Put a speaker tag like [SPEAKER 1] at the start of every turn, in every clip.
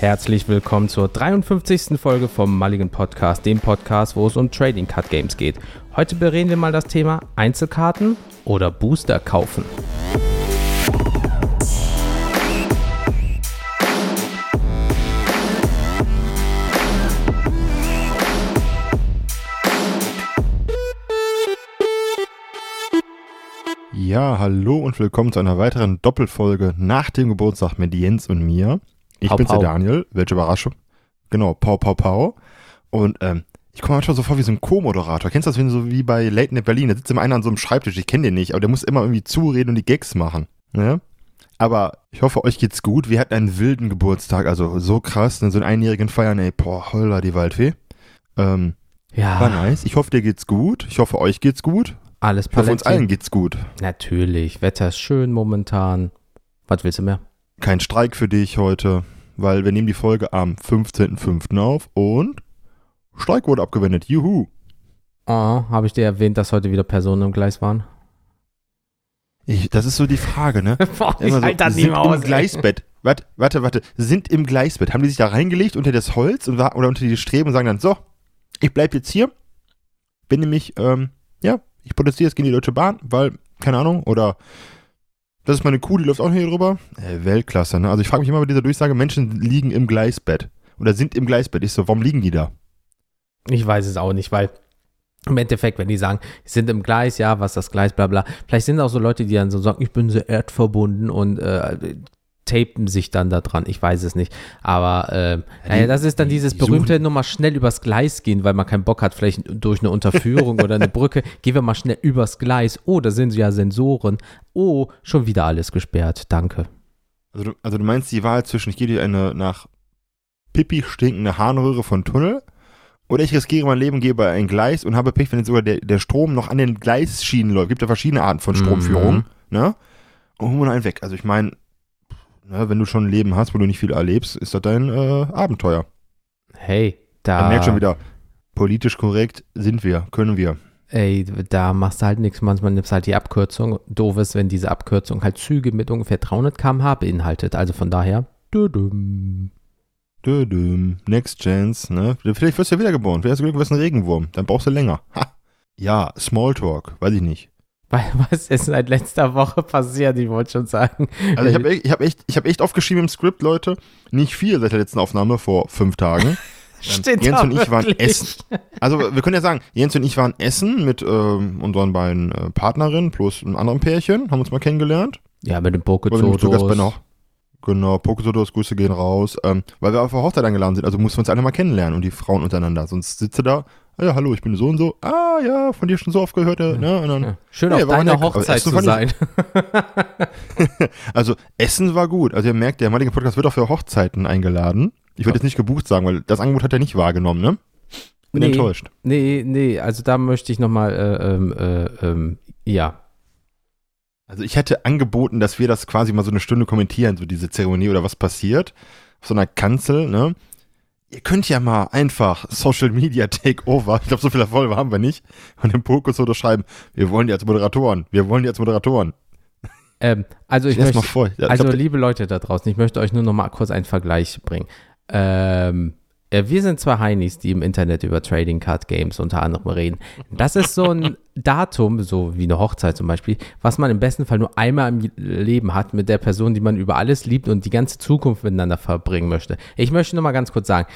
[SPEAKER 1] Herzlich willkommen zur 53. Folge vom Mulligan Podcast, dem Podcast, wo es um Trading Card Games geht. Heute bereden wir mal das Thema Einzelkarten oder Booster kaufen.
[SPEAKER 2] Ja, hallo und willkommen zu einer weiteren Doppelfolge nach dem Geburtstag mit Jens und mir. Ich
[SPEAKER 1] Pau,
[SPEAKER 2] bin's
[SPEAKER 1] pau.
[SPEAKER 2] der Daniel, welche Überraschung. Genau, Pau Pau Pau. Und ähm, ich komme manchmal so vor wie so ein Co-Moderator. Kennst du das, wenn so wie bei Late Night Berlin, da sitzt immer einer an so einem Schreibtisch, ich kenne den nicht, aber der muss immer irgendwie zureden und die Gags machen. Ne? Aber ich hoffe, euch geht's gut. Wir hatten einen wilden Geburtstag, also so krass, ne? so einen einjährigen Feiern, ey, boah, holla die Waldfee. Ähm,
[SPEAKER 1] Ja,
[SPEAKER 2] war nice. Ich hoffe, dir geht's gut. Ich hoffe, euch geht's gut.
[SPEAKER 1] alles
[SPEAKER 2] Ich hoffe, uns
[SPEAKER 1] Paletti.
[SPEAKER 2] allen geht's gut.
[SPEAKER 1] Natürlich, Wetter ist schön momentan. Was willst du mehr?
[SPEAKER 2] Kein Streik für dich heute, weil wir nehmen die Folge am 15.05. auf und Streik wurde abgewendet. Juhu.
[SPEAKER 1] Oh, habe ich dir erwähnt, dass heute wieder Personen im Gleis waren?
[SPEAKER 2] Ich, das ist so die Frage, ne?
[SPEAKER 1] Boah, ich
[SPEAKER 2] so,
[SPEAKER 1] halt das nicht
[SPEAKER 2] sind
[SPEAKER 1] aus.
[SPEAKER 2] im Gleisbett. Warte, warte, warte. Sind im Gleisbett. Haben die sich da reingelegt unter das Holz und, oder unter die Streben und sagen dann, so, ich bleib jetzt hier. Bin nämlich, ähm, ja, ich protestiere jetzt gegen die Deutsche Bahn, weil, keine Ahnung, oder das ist meine Kuh, die läuft auch hier drüber. Äh, Weltklasse, ne? Also ich frage mich immer bei dieser Durchsage, Menschen liegen im Gleisbett. Oder sind im Gleisbett. Ich so, warum liegen die da?
[SPEAKER 1] Ich weiß es auch nicht, weil im Endeffekt, wenn die sagen, sie sind im Gleis, ja, was ist das Gleis, bla bla. Vielleicht sind auch so Leute, die dann so sagen, ich bin so erdverbunden und äh, tapen sich dann da dran. Ich weiß es nicht. Aber äh, naja, das ist dann
[SPEAKER 2] die-
[SPEAKER 1] dieses
[SPEAKER 2] die
[SPEAKER 1] berühmte
[SPEAKER 2] suchen-
[SPEAKER 1] nochmal schnell übers Gleis gehen, weil man keinen Bock hat, vielleicht durch eine Unterführung oder eine Brücke. Gehen wir mal schnell übers Gleis. Oh, da sind ja Sensoren. Oh, schon wieder alles gesperrt. Danke.
[SPEAKER 2] Also du, also du meinst die Wahl zwischen, ich gehe dir eine nach Pipi stinkende Harnröhre von Tunnel oder ich riskiere mein Leben, gehe bei ein Gleis und habe Pech, wenn jetzt sogar der, der Strom noch an den Gleisschienen läuft. Gibt ja verschiedene Arten von Stromführung,
[SPEAKER 1] Mhm.
[SPEAKER 2] ne? Und holen wir einen weg. Also ich meine, ne, wenn du schon ein Leben hast, wo du nicht viel erlebst, ist das dein äh, Abenteuer.
[SPEAKER 1] Hey, da.
[SPEAKER 2] Man merkt schon wieder, politisch korrekt sind wir, können wir.
[SPEAKER 1] Ey, da machst du halt nichts. Manchmal nimmst du halt die Abkürzung. Doof ist, wenn diese Abkürzung halt Züge mit ungefähr 300 km/h beinhaltet. Also von daher. düdüm.
[SPEAKER 2] Dödüm, Next Chance, ne? Vielleicht wirst du ja wiedergeboren. Vielleicht hast du Glück, du wirst ein Regenwurm. Dann brauchst du länger. Ha. Ja, Smalltalk, weiß ich nicht.
[SPEAKER 1] Weil was ist seit letzter Woche passiert? Ich wollte schon sagen.
[SPEAKER 2] Also ich habe ich hab echt, ich hab echt aufgeschrieben im Skript, Leute. Nicht viel seit der letzten Aufnahme vor fünf Tagen.
[SPEAKER 1] Steht
[SPEAKER 2] Jens und ich waren
[SPEAKER 1] wirklich.
[SPEAKER 2] essen. Also wir können ja sagen, Jens und ich waren essen mit ähm, unseren beiden äh, Partnerinnen plus einem anderen Pärchen, haben uns mal kennengelernt.
[SPEAKER 1] Ja, mit dem
[SPEAKER 2] Waren
[SPEAKER 1] Pokezodos.
[SPEAKER 2] noch. Genau, Pokesodos, Grüße gehen raus. Ähm, weil wir auf der Hochzeit eingeladen sind, also mussten wir uns alle mal kennenlernen und die Frauen untereinander. Sonst sitzt du da, ja, hallo, ich bin so und so. Ah ja, von dir schon so oft gehört, äh, ne? Dann,
[SPEAKER 1] Ja, schön
[SPEAKER 2] Nee,
[SPEAKER 1] auf deiner
[SPEAKER 2] nett.
[SPEAKER 1] Hochzeit zu sein.
[SPEAKER 2] Also Essen war gut. Also ihr merkt, der Mulligan Podcast wird auch für Hochzeiten eingeladen. Ich würde jetzt nicht gebucht sagen, weil das Angebot hat er nicht wahrgenommen, ne? Bin
[SPEAKER 1] Nee.
[SPEAKER 2] enttäuscht.
[SPEAKER 1] nee, nee, also da möchte ich nochmal, äh, ähm, äh, ähm, ja.
[SPEAKER 2] Also ich hätte angeboten, dass wir das quasi mal so eine Stunde kommentieren, so diese Zeremonie oder was passiert. Auf so einer Kanzel, ne? Ihr könnt ja mal einfach Social Media Takeover, ich glaube, so viel Erfolg haben wir nicht, von dem Pokus oder schreiben, wir wollen die als Moderatoren, wir wollen die als Moderatoren.
[SPEAKER 1] Ähm, also ich
[SPEAKER 2] das
[SPEAKER 1] möchte,
[SPEAKER 2] mal vor. Ja, ich
[SPEAKER 1] Also,
[SPEAKER 2] glaub,
[SPEAKER 1] liebe Leute da draußen, ich möchte euch nur noch mal kurz einen Vergleich bringen. Ähm, äh, wir sind zwei Heinis, die im Internet über Trading Card Games unter anderem reden. Das ist so ein Datum, so wie eine Hochzeit zum Beispiel, was man im besten Fall nur einmal im Leben hat mit der Person, die man über alles liebt und die ganze Zukunft miteinander verbringen möchte. Ich möchte nur mal ganz kurz sagen,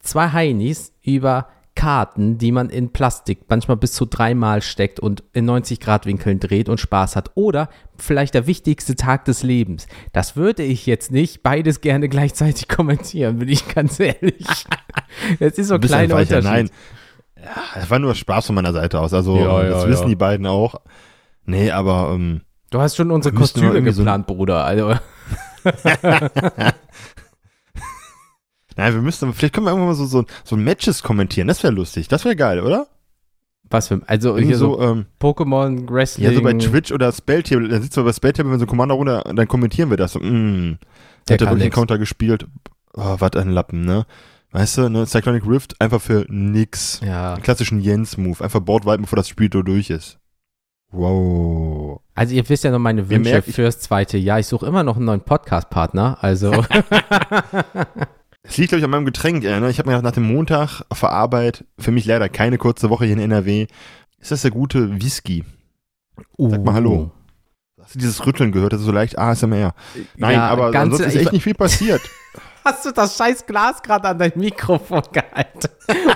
[SPEAKER 1] zwei Heinis über Karten, die man in Plastik manchmal bis zu dreimal steckt und in 90 Grad Winkeln dreht und Spaß hat. Oder vielleicht der wichtigste Tag des Lebens. Das würde ich jetzt nicht beides gerne gleichzeitig kommentieren, bin ich ganz ehrlich. Das ist so ein kleiner. Unterschied.
[SPEAKER 2] Nein. Ja, das war nur Spaß von meiner Seite aus. Also,
[SPEAKER 1] Ja,
[SPEAKER 2] das
[SPEAKER 1] ja,
[SPEAKER 2] wissen
[SPEAKER 1] ja.
[SPEAKER 2] die beiden auch. Nee, aber ähm,
[SPEAKER 1] Du hast schon unsere Kostüme
[SPEAKER 2] irgendwie so
[SPEAKER 1] geplant, Bruder. Also,
[SPEAKER 2] Nein, wir müssten, vielleicht können wir irgendwann mal so, so, so Matches kommentieren. Das wäre lustig. Das wäre geil, oder?
[SPEAKER 1] was für, also
[SPEAKER 2] Irgendwie
[SPEAKER 1] hier so,
[SPEAKER 2] so, ähm,
[SPEAKER 1] Pokémon, Wrestling.
[SPEAKER 2] ja, so bei Twitch oder Spelltable. Da sitzen wir bei Spelltable, wenn so ein Commander runter, dann kommentieren wir das. So, mm,
[SPEAKER 1] Der
[SPEAKER 2] hat er wirklich einen. Counter gespielt? Oh, was ein Lappen, ne? Weißt du, ne? Cyclonic Rift einfach für nix.
[SPEAKER 1] Ja,
[SPEAKER 2] Einen klassischen Jens-Move. Einfach Board wipen, bevor das Spiel durch ist. Wow.
[SPEAKER 1] also ihr wisst ja noch meine Wünsche
[SPEAKER 2] merkt,
[SPEAKER 1] fürs zweite Jahr. Ich suche immer noch einen neuen Podcast-Partner. Also,
[SPEAKER 2] Es liegt, glaube ich, an meinem Getränk. Äh, ne? Ich habe mir gedacht, nach dem Montag auf der Arbeit, für mich leider keine kurze Woche hier in NRW, ist das der gute Whisky. Sag mal Hallo. Hast du dieses Rütteln gehört? Das ist so leicht ASMR. Nein,
[SPEAKER 1] Ja,
[SPEAKER 2] aber
[SPEAKER 1] ganze-
[SPEAKER 2] ansonsten ist echt nicht viel passiert.
[SPEAKER 1] Hast du das scheiß Glas gerade an dein Mikrofon gehalten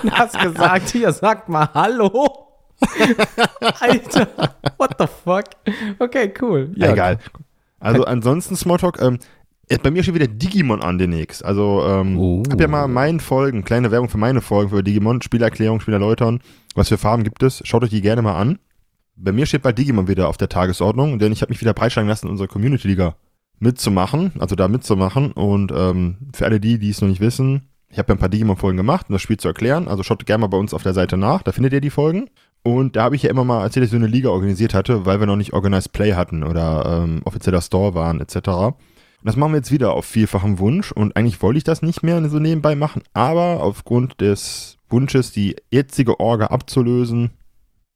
[SPEAKER 1] und hast gesagt, hier, sag mal Hallo? Alter, what the fuck? Okay, cool. Ja,
[SPEAKER 2] Egal. Also ansonsten Smalltalk, ähm, äh, bei mir steht wieder Digimon an demnächst. Also ähm,
[SPEAKER 1] Oh.
[SPEAKER 2] hab ja mal meinen Folgen, kleine Werbung für meine Folgen für Digimon, Spielerklärung, Spielerläutern, was für Farben gibt es, schaut euch die gerne mal an. Bei mir steht bald Digimon wieder auf der Tagesordnung, denn ich habe mich wieder breitschlagen lassen, in unserer Community-Liga mitzumachen, also da mitzumachen. Und ähm, für alle die, die es noch nicht wissen, ich habe ja ein paar Digimon-Folgen gemacht, um das Spiel zu erklären. Also schaut gerne mal bei uns auf der Seite nach, da findet ihr die Folgen. Und da habe ich ja immer mal erzählt, dass ich so eine Liga organisiert hatte, weil wir noch nicht Organized Play hatten oder ähm, offizieller Store waren, etc. Und das machen wir jetzt wieder auf vielfachem Wunsch. Und eigentlich wollte ich das nicht mehr so nebenbei machen, aber aufgrund des Wunsches, die jetzige Orga abzulösen,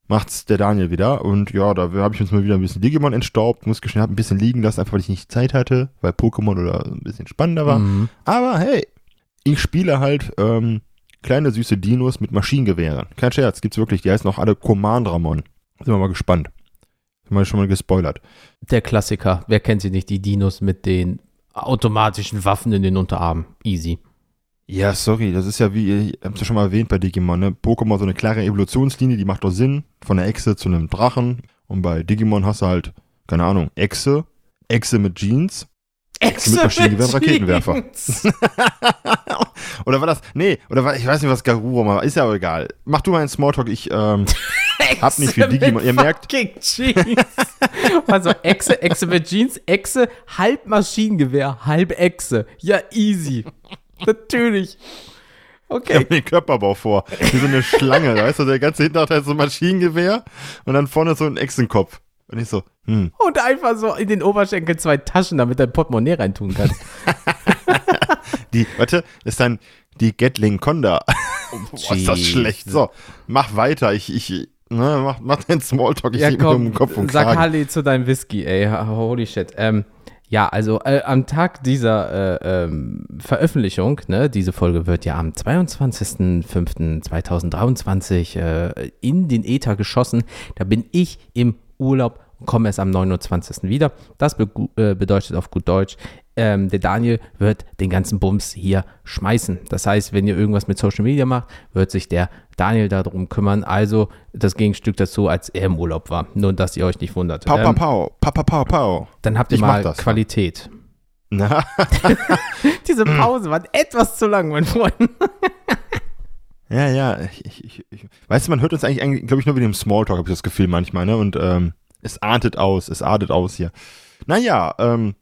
[SPEAKER 2] macht's der Daniel wieder. Und ja, da habe ich uns mal wieder ein bisschen Digimon entstaubt, muss gestehen, hab ein bisschen liegen lassen, einfach weil ich nicht Zeit hatte, weil Pokémon oder ein bisschen spannender war.
[SPEAKER 1] Mhm.
[SPEAKER 2] Aber hey, ich spiele halt ähm, kleine süße Dinos mit Maschinengewehren. Kein Scherz, gibt's wirklich. Die heißen auch alle Commandramon. Sind wir mal gespannt. Sind wir schon mal gespoilert.
[SPEAKER 1] Der Klassiker. Wer kennt sie nicht? Die Dinos mit den automatischen Waffen in den Unterarmen. Easy.
[SPEAKER 2] Ja, sorry, das ist ja wie, ich hab's ja schon mal erwähnt bei Digimon, ne? Pokémon so eine klare Evolutionslinie, die macht doch Sinn. Von der Echse zu einem Drachen. Und bei Digimon hast du halt, keine Ahnung, Echse, Echse mit Jeans. mit Maschinengewehr und Raketenwerfer. oder war das, nee, oder war, ich weiß nicht, was Garuro war, ist ja auch egal. Mach du mal einen Smalltalk, ich, ähm, Hab nicht viel Digimon. Ihr merkt-
[SPEAKER 1] Jeans. Also Echse, Echse mit Jeans, Echse, halb Maschinengewehr, halb Echse. Ja, easy. Natürlich.
[SPEAKER 2] Ich
[SPEAKER 1] Okay.
[SPEAKER 2] hab mir den Körperbau vor. Wie so eine Schlange, weißt du, der ganze Hinterteil ist so ein Maschinengewehr und dann vorne so ein Echsenkopf. Und ich so, hm.
[SPEAKER 1] Und einfach so in den Oberschenkel zwei Taschen, damit dein Portemonnaie reintun kannst.
[SPEAKER 2] Die, warte, ist dann die Gatling Conda. Boah, ist das schlecht. So, mach weiter. Ich, ich, ne, mach, mach den Smalltalk. Ich
[SPEAKER 1] Ja,
[SPEAKER 2] um
[SPEAKER 1] komm,
[SPEAKER 2] den Kopf und
[SPEAKER 1] sag
[SPEAKER 2] Kragen.
[SPEAKER 1] Halli zu deinem Whisky, ey. Holy shit. Ähm, ja, also äh, am Tag dieser äh, ähm, Veröffentlichung, ne, diese Folge wird ja am 22.05.2023 äh, in den Äther geschossen. Da bin ich im Urlaub komme erst am 29. wieder. Das be äh, bedeutet auf gut Deutsch, ähm, der Daniel wird den ganzen Bums hier schmeißen. Das heißt, wenn ihr irgendwas mit Social Media macht, wird sich der Daniel darum kümmern. Also das Gegenstück dazu, als er im Urlaub war. Nur, dass ihr euch nicht wundert.
[SPEAKER 2] Pau, pau,
[SPEAKER 1] Ähm,
[SPEAKER 2] pau, pau, pau, pau, pau.
[SPEAKER 1] dann habt ihr
[SPEAKER 2] Ich
[SPEAKER 1] mal
[SPEAKER 2] das.
[SPEAKER 1] Qualität.
[SPEAKER 2] Na,
[SPEAKER 1] Diese Pause war etwas zu lang, mein Freund.
[SPEAKER 2] ja, ja. Ich, ich, ich, ich, weißt du, man hört uns eigentlich, eigentlich glaube ich, nur wegen dem Smalltalk, habe ich das Gefühl manchmal, ne? Und ähm, es artet aus, es artet aus hier. Naja, ähm,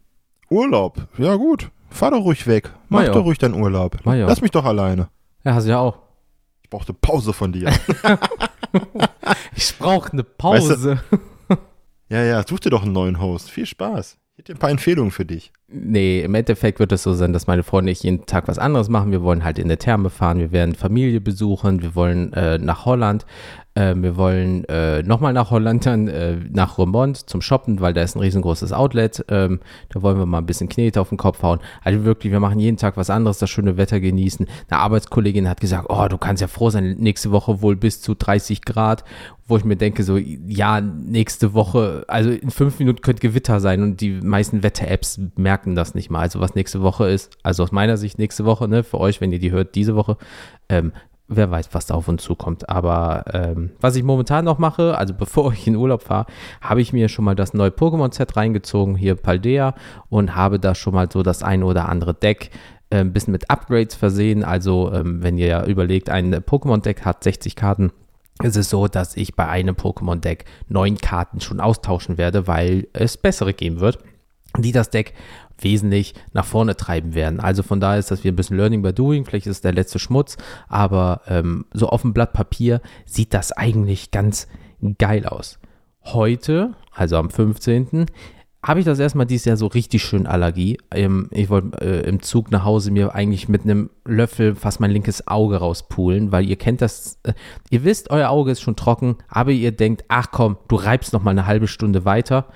[SPEAKER 2] Urlaub. Ja, gut. Fahr doch ruhig weg. Mach
[SPEAKER 1] Na ja.
[SPEAKER 2] doch ruhig deinen Urlaub.
[SPEAKER 1] Na ja.
[SPEAKER 2] Lass mich doch alleine.
[SPEAKER 1] Ja, hast du ja auch.
[SPEAKER 2] Ich brauchte Pause von dir.
[SPEAKER 1] Ich brauche eine Pause.
[SPEAKER 2] ja, ja, such dir doch einen neuen Host. Viel Spaß. Ich hätte ein paar Empfehlungen für dich.
[SPEAKER 1] Nee, im Endeffekt wird es so sein, dass meine Freunde und ich jeden Tag was anderes machen. Wir wollen halt in der Therme fahren, wir werden Familie besuchen, wir wollen äh, nach Holland, äh, wir wollen äh, nochmal nach Holland, dann äh, nach Remont zum Shoppen, weil da ist ein riesengroßes Outlet. Ähm, da wollen wir mal ein bisschen Knete auf den Kopf hauen. Also wirklich, wir machen jeden Tag was anderes, das schöne Wetter genießen. Eine Arbeitskollegin hat gesagt, oh, du kannst ja froh sein, nächste Woche wohl bis zu 30 Grad, wo ich mir denke, so, ja, nächste Woche, also in fünf Minuten könnte Gewitter sein und die meisten Wetter-Apps merken das nicht mal. Also was nächste Woche ist, also aus meiner Sicht nächste Woche, ne, für euch, wenn ihr die hört, diese Woche, ähm, wer weiß, was da auf uns zukommt. Aber ähm, was ich momentan noch mache, also bevor ich in Urlaub fahre, habe ich mir schon mal das neue Pokémon-Set reingezogen, hier Paldea, und habe da schon mal so das eine oder andere Deck äh, ein bisschen mit Upgrades versehen. Also ähm, wenn ihr ja überlegt, ein Pokémon-Deck hat 60 Karten, es ist so, dass ich bei einem Pokémon-Deck neun Karten schon austauschen werde, weil es bessere geben wird, die das Deck wesentlich nach vorne treiben werden. Also von daher ist das wieder ein bisschen Learning by Doing, vielleicht ist es der letzte Schmutz, aber ähm, so auf dem Blatt Papier sieht das eigentlich ganz geil aus. Heute, also am 15., habe ich das erstmal dieses Jahr so richtig schön Allergie. Ähm, ich wollte äh, im Zug nach Hause mir eigentlich mit einem Löffel fast mein linkes Auge rauspulen, weil ihr kennt das, äh, ihr wisst, euer Auge ist schon trocken, aber ihr denkt, ach komm, du reibst noch mal eine halbe Stunde weiter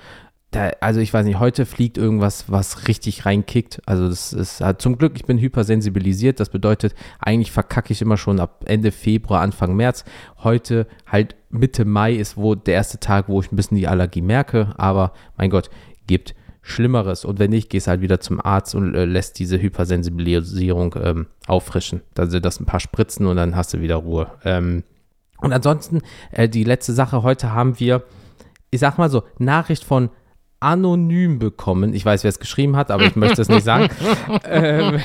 [SPEAKER 1] da, also ich weiß nicht, heute fliegt irgendwas, was richtig reinkickt. Also das ist halt zum Glück, ich bin hypersensibilisiert. Das bedeutet, eigentlich verkacke ich immer schon ab Ende Februar, Anfang März. Heute halt Mitte Mai ist wo der erste Tag, wo ich ein bisschen die Allergie merke. Aber mein Gott, gibt Schlimmeres. Und wenn nicht, gehst halt wieder zum Arzt und äh, lässt diese Hypersensibilisierung ähm, auffrischen. Dann sind das ein paar Spritzen und dann hast du wieder Ruhe. Ähm, und ansonsten, äh, die letzte Sache, heute haben wir, ich sag mal so, Nachricht von anonym bekommen. Ich weiß, wer es geschrieben hat, aber ich möchte es nicht sagen. ähm,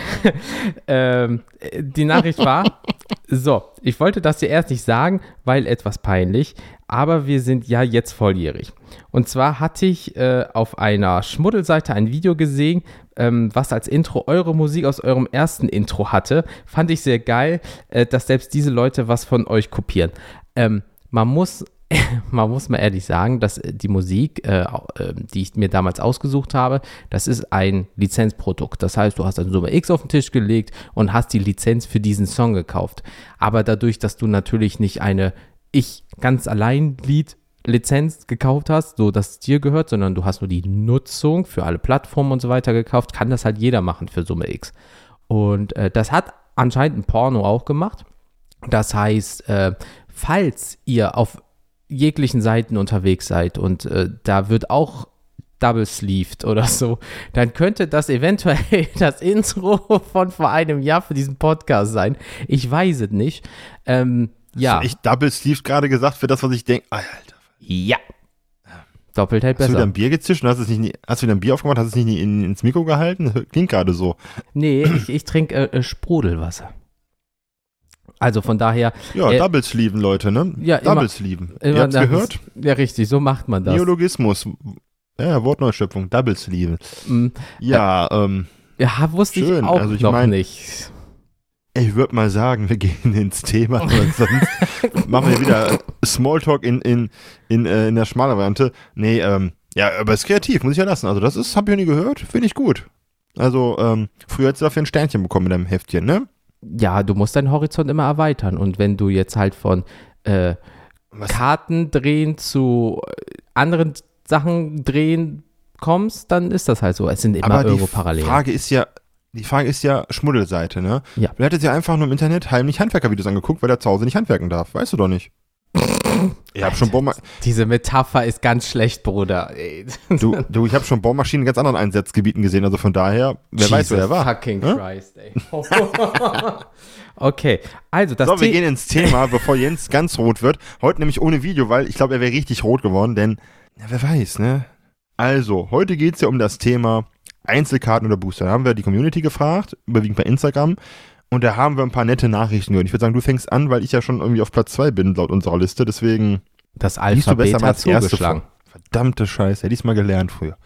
[SPEAKER 1] ähm, die Nachricht war, so, ich wollte das dir erst nicht sagen, weil etwas peinlich, aber wir sind ja jetzt volljährig. Und zwar hatte ich äh, auf einer Schmuddelseite ein Video gesehen, ähm, was als Intro eure Musik aus eurem ersten Intro hatte. Fand ich sehr geil, äh, dass selbst diese Leute was von euch kopieren. Ähm, man muss man muss mal ehrlich sagen, dass äh, die Musik, äh, äh, die ich mir damals ausgesucht habe, das ist ein Lizenzprodukt. Das heißt, du hast eine Summe X auf den Tisch gelegt und hast die Lizenz für diesen Song gekauft. Aber dadurch, dass du natürlich nicht eine Ich ganz allein Lied Lizenz gekauft hast, so dass es dir gehört, sondern du hast nur die Nutzung für alle Plattformen und so weiter gekauft, kann das halt jeder machen für Summe X. Und äh, das hat anscheinend ein Porno auch gemacht. Das heißt, äh, falls ihr auf jeglichen Seiten unterwegs seid und äh, da wird auch double sleeved oder so, dann könnte das eventuell das Intro von vor einem Jahr für diesen Podcast sein. Ich weiß es nicht. Ähm, ja.
[SPEAKER 2] Hast du echt double sleeved gerade gesagt für das, was ich denke? Alter.
[SPEAKER 1] Ja. Doppelt hält
[SPEAKER 2] Hast du
[SPEAKER 1] besser.
[SPEAKER 2] wieder ein Bier gezischt und hast, es nicht, hast du wieder ein Bier aufgemacht, hast es nicht in, ins Mikro gehalten? Klingt gerade so.
[SPEAKER 1] Nee, ich, ich trinke äh, äh, Sprudelwasser. Also von daher.
[SPEAKER 2] Ja,
[SPEAKER 1] äh,
[SPEAKER 2] Double Sleeven, Leute, ne?
[SPEAKER 1] Ja,
[SPEAKER 2] Double Sleeven. Ihr habt's gehört?
[SPEAKER 1] Ja, richtig, so macht man das.
[SPEAKER 2] Neologismus. Ja, Wortneuschöpfung. Double Sleeven.
[SPEAKER 1] Mm,
[SPEAKER 2] Ja, ähm,
[SPEAKER 1] Ja, wusste ich
[SPEAKER 2] Schön,
[SPEAKER 1] auch
[SPEAKER 2] also ich
[SPEAKER 1] noch
[SPEAKER 2] mein-
[SPEAKER 1] nicht.
[SPEAKER 2] ich würde mal sagen, wir gehen ins Thema. sonst machen wir wieder Smalltalk in, in, in, äh, in der schmalen Variante. Nee, ähm, ja, aber es ist kreativ, muss ich ja lassen. Also das ist, hab ich noch nie gehört, finde ich gut. Also, ähm, früher hättest du dafür ein Sternchen bekommen mit deinem Heftchen, ne?
[SPEAKER 1] Ja, du musst deinen Horizont immer erweitern. Und wenn du jetzt halt von äh? Karten drehen zu äh, anderen Sachen drehen kommst, dann ist das halt so. Es sind immer
[SPEAKER 2] Aber die
[SPEAKER 1] irgendwo Parallelen.
[SPEAKER 2] Frage ist ja, die Frage ist ja Schmuddelseite, ne?
[SPEAKER 1] Ja.
[SPEAKER 2] Du hättest ja einfach nur im Internet heimlich Handwerkervideos angeguckt, weil er zu Hause nicht handwerken darf. Weißt du doch nicht. Ich habe schon, Bohrma
[SPEAKER 1] Diese Metapher ist ganz schlecht, Bruder. Ey.
[SPEAKER 2] du, du, ich hab schon Bohrmaschinen in ganz anderen Einsatzgebieten gesehen, also von daher, wer weiß, wer er war.
[SPEAKER 1] Fucking
[SPEAKER 2] Hä?
[SPEAKER 1] Christ, ey. okay, also das
[SPEAKER 2] So, wir gehen ins Thema, bevor Jens ganz rot wird. Heute nämlich ohne Video, weil ich glaube, er wäre richtig rot geworden, denn, ja, wer weiß, ne? Also, heute geht's ja um das Thema Einzelkarten oder Booster. Da haben wir die Community gefragt, überwiegend bei Instagram. Und da haben wir ein paar nette Nachrichten gehört. Ich würde sagen, du fängst an, weil ich ja schon irgendwie auf Platz 2 bin, laut unserer Liste. Deswegen
[SPEAKER 1] das
[SPEAKER 2] liest du besser
[SPEAKER 1] Alphabet
[SPEAKER 2] mal
[SPEAKER 1] hat zugeschlagen.
[SPEAKER 2] Verdammte Scheiße, hätte ich mal gelernt früher.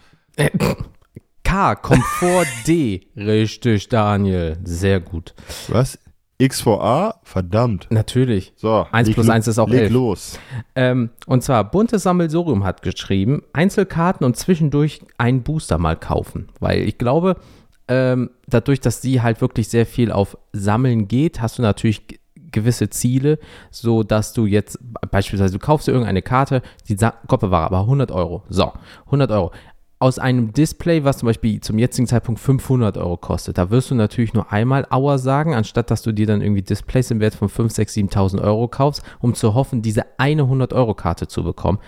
[SPEAKER 1] K kommt vor D. Richtig, Daniel. Sehr gut.
[SPEAKER 2] Was? X vor A? Verdammt.
[SPEAKER 1] Natürlich.
[SPEAKER 2] So.
[SPEAKER 1] 1
[SPEAKER 2] leg
[SPEAKER 1] plus
[SPEAKER 2] lo-
[SPEAKER 1] 1 ist auch
[SPEAKER 2] leg
[SPEAKER 1] 11.
[SPEAKER 2] los.
[SPEAKER 1] Ähm, und zwar, Buntes Sammelsurium hat geschrieben, Einzelkarten und zwischendurch einen Booster mal kaufen. Weil ich glaube, ähm, dadurch, dass sie halt wirklich sehr viel auf Sammeln geht, hast du natürlich gewisse Ziele, so dass du jetzt beispielsweise, du kaufst dir irgendeine Karte, die Koppe war aber 100 Euro. So, 100 Euro. Aus einem Display, was zum Beispiel zum jetzigen Zeitpunkt 500 Euro kostet, da wirst du natürlich nur einmal Auer sagen, anstatt dass du dir dann irgendwie Displays im Wert von 5, 6, 7.000 Euro kaufst, um zu hoffen, diese eine 100-Euro-Karte zu bekommen.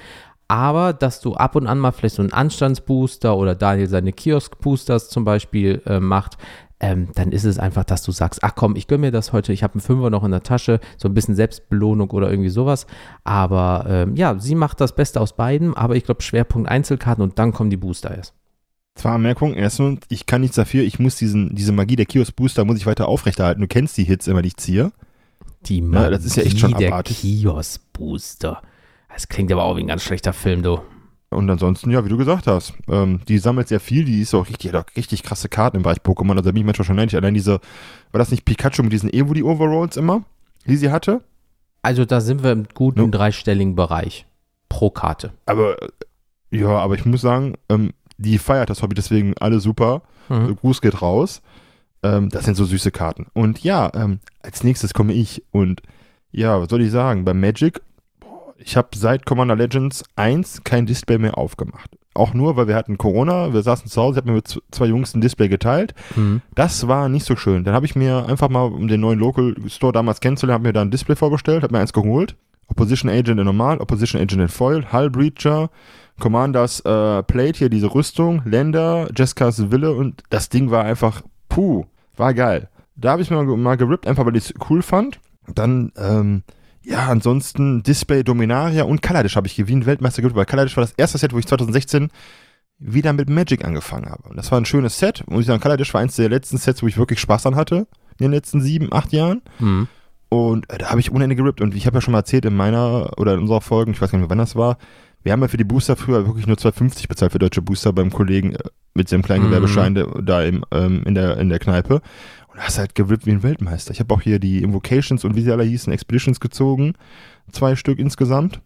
[SPEAKER 1] Aber dass du ab und an mal vielleicht so einen Anstandsbooster oder Daniel seine Kiosk-Boosters zum Beispiel äh, macht, ähm, dann ist es einfach, dass du sagst, ach komm, ich gönne mir das heute, ich habe einen Fünfer noch in der Tasche, so ein bisschen Selbstbelohnung oder irgendwie sowas. Aber ähm, ja, sie macht das Beste aus beiden, aber ich glaube Schwerpunkt Einzelkarten und dann kommen die Booster erst.
[SPEAKER 2] Zwei Anmerkungen. Erstens, ich kann nichts dafür. Ich muss diesen, diese Magie der Kiosk-Booster muss ich weiter aufrechterhalten. Du kennst die Hits immer, die ich ziehe.
[SPEAKER 1] Die
[SPEAKER 2] Ja, das ist ja echt schon
[SPEAKER 1] Magie der
[SPEAKER 2] abartig.
[SPEAKER 1] Kiosk-Booster. Das klingt aber auch wie ein ganz schlechter Film, du.
[SPEAKER 2] Und ansonsten, ja, wie du gesagt hast, ähm, die sammelt sehr viel. Die ist auch richtig, hat auch richtig krasse Karten im Bereich Pokémon. Also da bin ich manchmal schon neidisch. Allein diese, war das nicht Pikachu mit diesen Evoli-Overalls immer, die sie hatte?
[SPEAKER 1] Also da sind wir im guten
[SPEAKER 2] No.
[SPEAKER 1] dreistelligen Bereich pro Karte.
[SPEAKER 2] Aber, äh, ja, aber ich muss sagen, ähm, die feiert das Hobby, deswegen alle super.
[SPEAKER 1] Mhm.
[SPEAKER 2] So, Gruß geht raus. Ähm, das sind so süße Karten. Und ja, ähm, als nächstes komme ich. Und ja, was soll ich sagen? Bei Magic, ich habe seit Commander Legends 1 kein Display mehr aufgemacht. auch nur, weil wir hatten Corona, wir saßen zu Hause, ich habe mir mit zwei Jungs ein Display geteilt.
[SPEAKER 1] Mhm.
[SPEAKER 2] Das war nicht so schön. Dann habe ich mir einfach mal, um den neuen Local Store damals kennenzulernen, habe mir da ein Display vorbestellt, habe mir eins geholt. Opposition Agent in Normal, Opposition Agent in Foil, Hull Breacher, Commanders äh, Plate hier, diese Rüstung, Länder, Jessica's Wille und das Ding war einfach, puh, war geil. Da habe ich mir mal, mal gerippt, einfach weil ich es cool fand. Dann, ähm, ja, ansonsten Display Dominaria und Kaladesh habe ich ein Weltmeister gerippt, weil Kaladesh war das erste Set, wo ich 2016 wieder mit Magic angefangen habe. Und das war ein schönes Set. Muss ich sagen, Kaladesh war eins der letzten Sets, wo ich wirklich Spaß an hatte in den letzten sieben, acht Jahren.
[SPEAKER 1] Mhm.
[SPEAKER 2] Und äh, da habe ich ohne Ende gerippt. Und ich habe ja schon mal erzählt in meiner oder in unserer Folge, ich weiß gar nicht mehr, wann das war, wir haben ja für die Booster früher wirklich nur 2,50 bezahlt für deutsche Booster beim Kollegen äh, mit seinem kleinen
[SPEAKER 1] Mhm.
[SPEAKER 2] Gewerbeschein der, da im, ähm, in, der, in der Kneipe. Hast halt gerippt wie ein Weltmeister. Ich habe auch hier die Invocations und wie sie alle hießen, Expeditions gezogen. Zwei Stück insgesamt.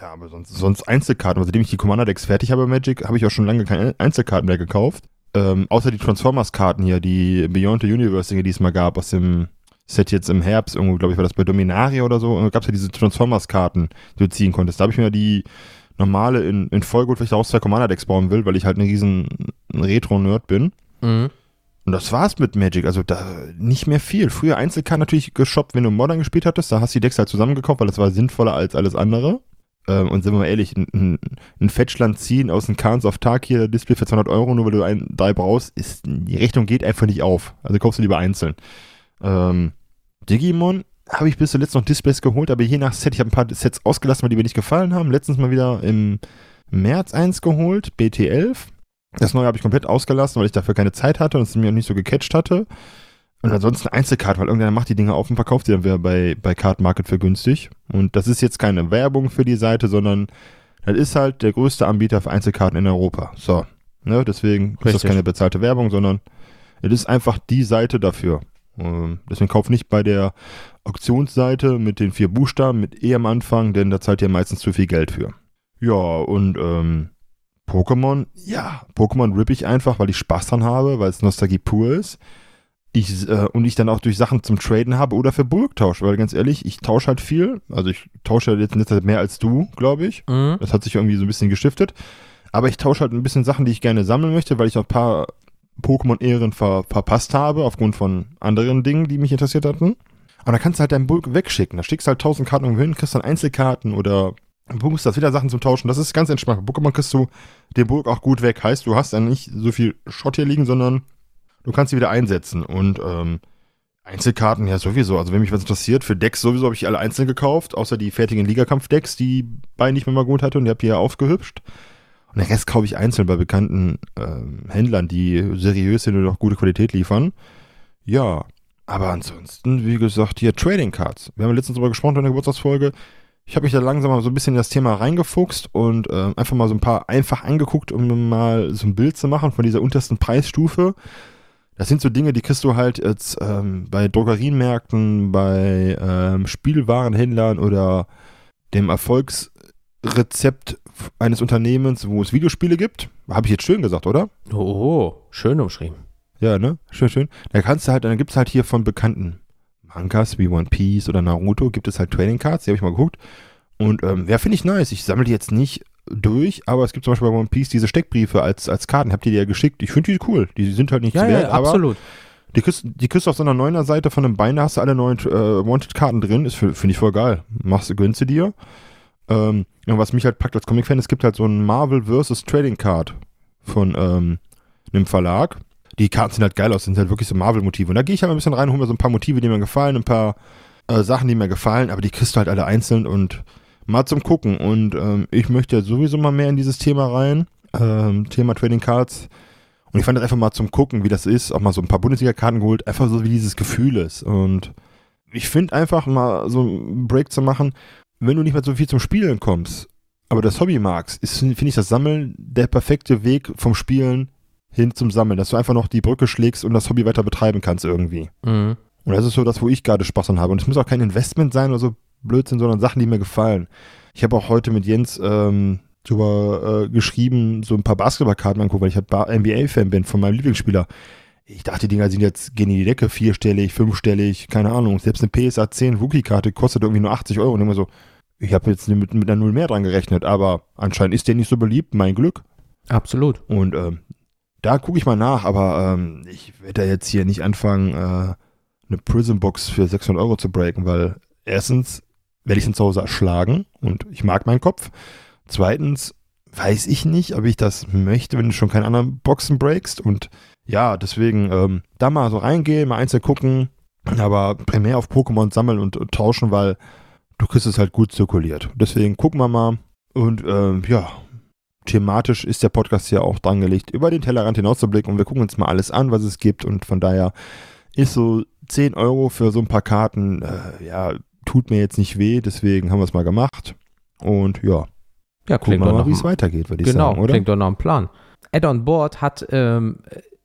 [SPEAKER 2] Ja, aber sonst, sonst Einzelkarten. Also, Seitdem ich die Commander-Decks fertig habe Magic, habe ich auch schon lange keine Einzelkarten mehr gekauft. Ähm, außer die Transformers-Karten hier, die Beyond the Universe-Dinge, die es mal gab aus dem Set jetzt im Herbst, irgendwo, glaube ich, war das bei Dominaria oder so. Gab es ja diese Transformers-Karten, die du ziehen konntest. Da habe ich mir die normale in, in Vollgut, weil ich daraus zwei Commander-Decks bauen will, weil ich halt ein riesen Retro-Nerd bin.
[SPEAKER 1] Mhm.
[SPEAKER 2] Und das war's mit Magic. Also da nicht mehr viel. Früher Einzelkarten natürlich geshoppt, wenn du Modern gespielt hattest. Da hast du die Decks halt zusammengekauft, weil das war sinnvoller als alles andere. Ähm, und sind wir mal ehrlich, ein, ein, Fetchland ziehen aus dem Cards of Tarkir Display für 200 Euro, nur weil du ein drei brauchst, ist, die Rechnung geht einfach nicht auf. Also kaufst du lieber einzeln. Ähm, Digimon habe ich bis zuletzt noch Displays geholt, aber je nach Set, ich habe ein paar Sets ausgelassen, weil die mir nicht gefallen haben. Letztens mal wieder im März eins geholt, BT11. Das neue habe ich komplett ausgelassen, weil ich dafür keine Zeit hatte und es mir auch nicht so gecatcht hatte. Und ansonsten Einzelkarte, weil irgendeiner macht die Dinge auf und verkauft sie dann wieder bei, bei Card Market für günstig. Und das ist jetzt keine Werbung für die Seite, sondern das ist halt der größte Anbieter für Einzelkarten in Europa. So. Ne, deswegen ist das
[SPEAKER 1] Richtig.
[SPEAKER 2] keine bezahlte Werbung, sondern es ist einfach die Seite dafür. Ähm, deswegen kauf nicht bei der Auktionsseite mit den vier Buchstaben mit E am Anfang, denn da zahlt ihr meistens zu viel Geld für. Ja, und ähm, Pokémon, ja, Pokémon rippe ich einfach, weil ich Spaß dran habe, weil es Nostalgie pur ist. Ich, äh, und ich dann auch durch Sachen zum Traden habe oder für Bulk tausche, weil ganz ehrlich, ich tausche halt viel. Also ich tausche jetzt in letzter Zeit mehr als du, glaube ich.
[SPEAKER 1] Mhm.
[SPEAKER 2] Das hat sich irgendwie so ein bisschen gestiftet. Aber ich tausche halt ein bisschen Sachen, die ich gerne sammeln möchte, weil ich auch ein paar Pokémon-Ehren ver verpasst habe, aufgrund von anderen Dingen, die mich interessiert hatten. Aber da kannst du halt deinen Bulk wegschicken. Da schickst du halt 1000 Karten irgendwo hin, kriegst dann Einzelkarten oder buchst das wieder Sachen zum Tauschen. Das ist ganz entspannt. Pokémon kriegst du den Bulk auch gut weg. Heißt, du hast dann nicht so viel Schrott hier liegen, sondern du kannst sie wieder einsetzen. Und ähm, Einzelkarten ja sowieso. Also wenn mich was interessiert, für Decks sowieso habe ich alle einzeln gekauft, außer die fertigen Ligakampf-Decks, die beide nicht mehr mal gut hatte und die habt ja aufgehübscht. Und den Rest kaufe ich einzeln bei bekannten ähm, Händlern, die seriös sind und auch gute Qualität liefern. Ja, aber ansonsten, wie gesagt, hier Trading Cards. Wir haben letztens darüber gesprochen in der Geburtstagsfolge. Ich habe mich da langsam mal so ein bisschen in das Thema reingefuchst und ähm, einfach mal so ein paar einfach angeguckt, um mal so ein Bild zu machen von dieser untersten Preisstufe. Das sind so Dinge, die kriegst du halt jetzt ähm, bei Drogerienmärkten, bei ähm, Spielwarenhändlern oder dem Erfolgsrezept eines Unternehmens, wo es Videospiele gibt. Habe ich jetzt schön gesagt, oder?
[SPEAKER 1] Oh, oh, schön umschrieben.
[SPEAKER 2] Ja, ne? Schön, schön. Da kannst du halt, dann gibt es halt hier von bekannten Mangas wie One Piece oder Naruto, gibt es halt Trading Cards, die habe ich mal geguckt. Und ähm, ja, finde ich nice. Ich sammle die jetzt nicht durch, aber es gibt zum Beispiel bei One Piece diese Steckbriefe als, als Karten. Habt ihr die ja geschickt? Ich finde die cool. Die sind halt nicht
[SPEAKER 1] Ja,
[SPEAKER 2] wert,
[SPEAKER 1] ja,
[SPEAKER 2] aber
[SPEAKER 1] absolut.
[SPEAKER 2] die kriegst, die kriegst du auf so einer neuner Seite von einem Bein, da hast du alle neuen äh, Wanted-Karten drin. Ist für- Finde ich voll geil. Machst du, gönnst du dir. Ähm, und was mich halt packt als Comic-Fan, es gibt halt so ein Marvel vs. Trading Card von ähm, einem Verlag. Die Karten sehen halt geil aus, sind halt wirklich so Marvel-Motive. Und da gehe ich halt ein bisschen rein, hole mir so ein paar Motive, die mir gefallen, ein paar äh, Sachen, die mir gefallen, aber die kriegst du halt alle einzeln und mal zum Gucken. Und ähm, ich möchte ja sowieso mal mehr in dieses Thema rein. Ähm, Thema Trading Cards. Und ich fand das einfach mal zum Gucken, wie das ist. Auch mal so ein paar Bundesliga-Karten geholt. Einfach so, wie dieses Gefühl ist. Und ich finde einfach mal so einen Break zu machen, wenn du nicht mehr so viel zum Spielen kommst, aber das Hobby magst, finde ich, das Sammeln der perfekte Weg vom Spielen hin zum Sammeln. Dass du einfach noch die Brücke schlägst und das Hobby weiter betreiben kannst irgendwie.
[SPEAKER 1] Mhm.
[SPEAKER 2] Und das ist so das, wo ich gerade Spaß an habe. Und es muss auch kein Investment sein oder so Blödsinn, sondern Sachen, die mir gefallen. Ich habe auch heute mit Jens ähm, drüber äh, geschrieben, so ein paar Basketballkarten angucken, weil ich halt Ba- NBA-Fan bin von meinem Lieblingsspieler. Ich dachte, die Dinger sind jetzt, gehen in die Decke, vierstellig, fünfstellig, keine Ahnung. Selbst eine PSA 10 Rookie-Karte kostet irgendwie nur 80 Euro. Und immer so, ich habe jetzt mit, mit einer Null mehr dran gerechnet, aber anscheinend ist der nicht so beliebt, mein Glück.
[SPEAKER 1] Absolut.
[SPEAKER 2] Und ähm, da gucke ich mal nach, aber ähm, ich werde jetzt hier nicht anfangen, äh, eine Prison Box für 600 Euro zu breaken, weil erstens werde ich ihn zu Hause erschlagen und ich mag meinen Kopf. Zweitens weiß ich nicht, ob ich das möchte, wenn du schon keine anderen Boxen breakst. Und ja, deswegen ähm, da mal so reingehen, mal einzeln gucken, aber primär auf Pokémon sammeln und, und, tauschen, weil du kriegst es halt gut zirkuliert. Deswegen gucken wir mal. Und ähm, ja, thematisch ist der Podcast hier auch dran gelegt, über den Tellerrand hinauszublicken und wir gucken uns mal alles an, was es gibt. Und von daher ist so 10 Euro für so ein paar Karten, äh, ja, tut mir jetzt nicht weh, deswegen haben wir es mal gemacht. Und ja,
[SPEAKER 1] ja
[SPEAKER 2] gucken wir mal, wie es weitergeht, würde ich
[SPEAKER 1] genau,
[SPEAKER 2] sagen, oder?
[SPEAKER 1] klingt doch nach einem Plan. Add-on Board hat ähm,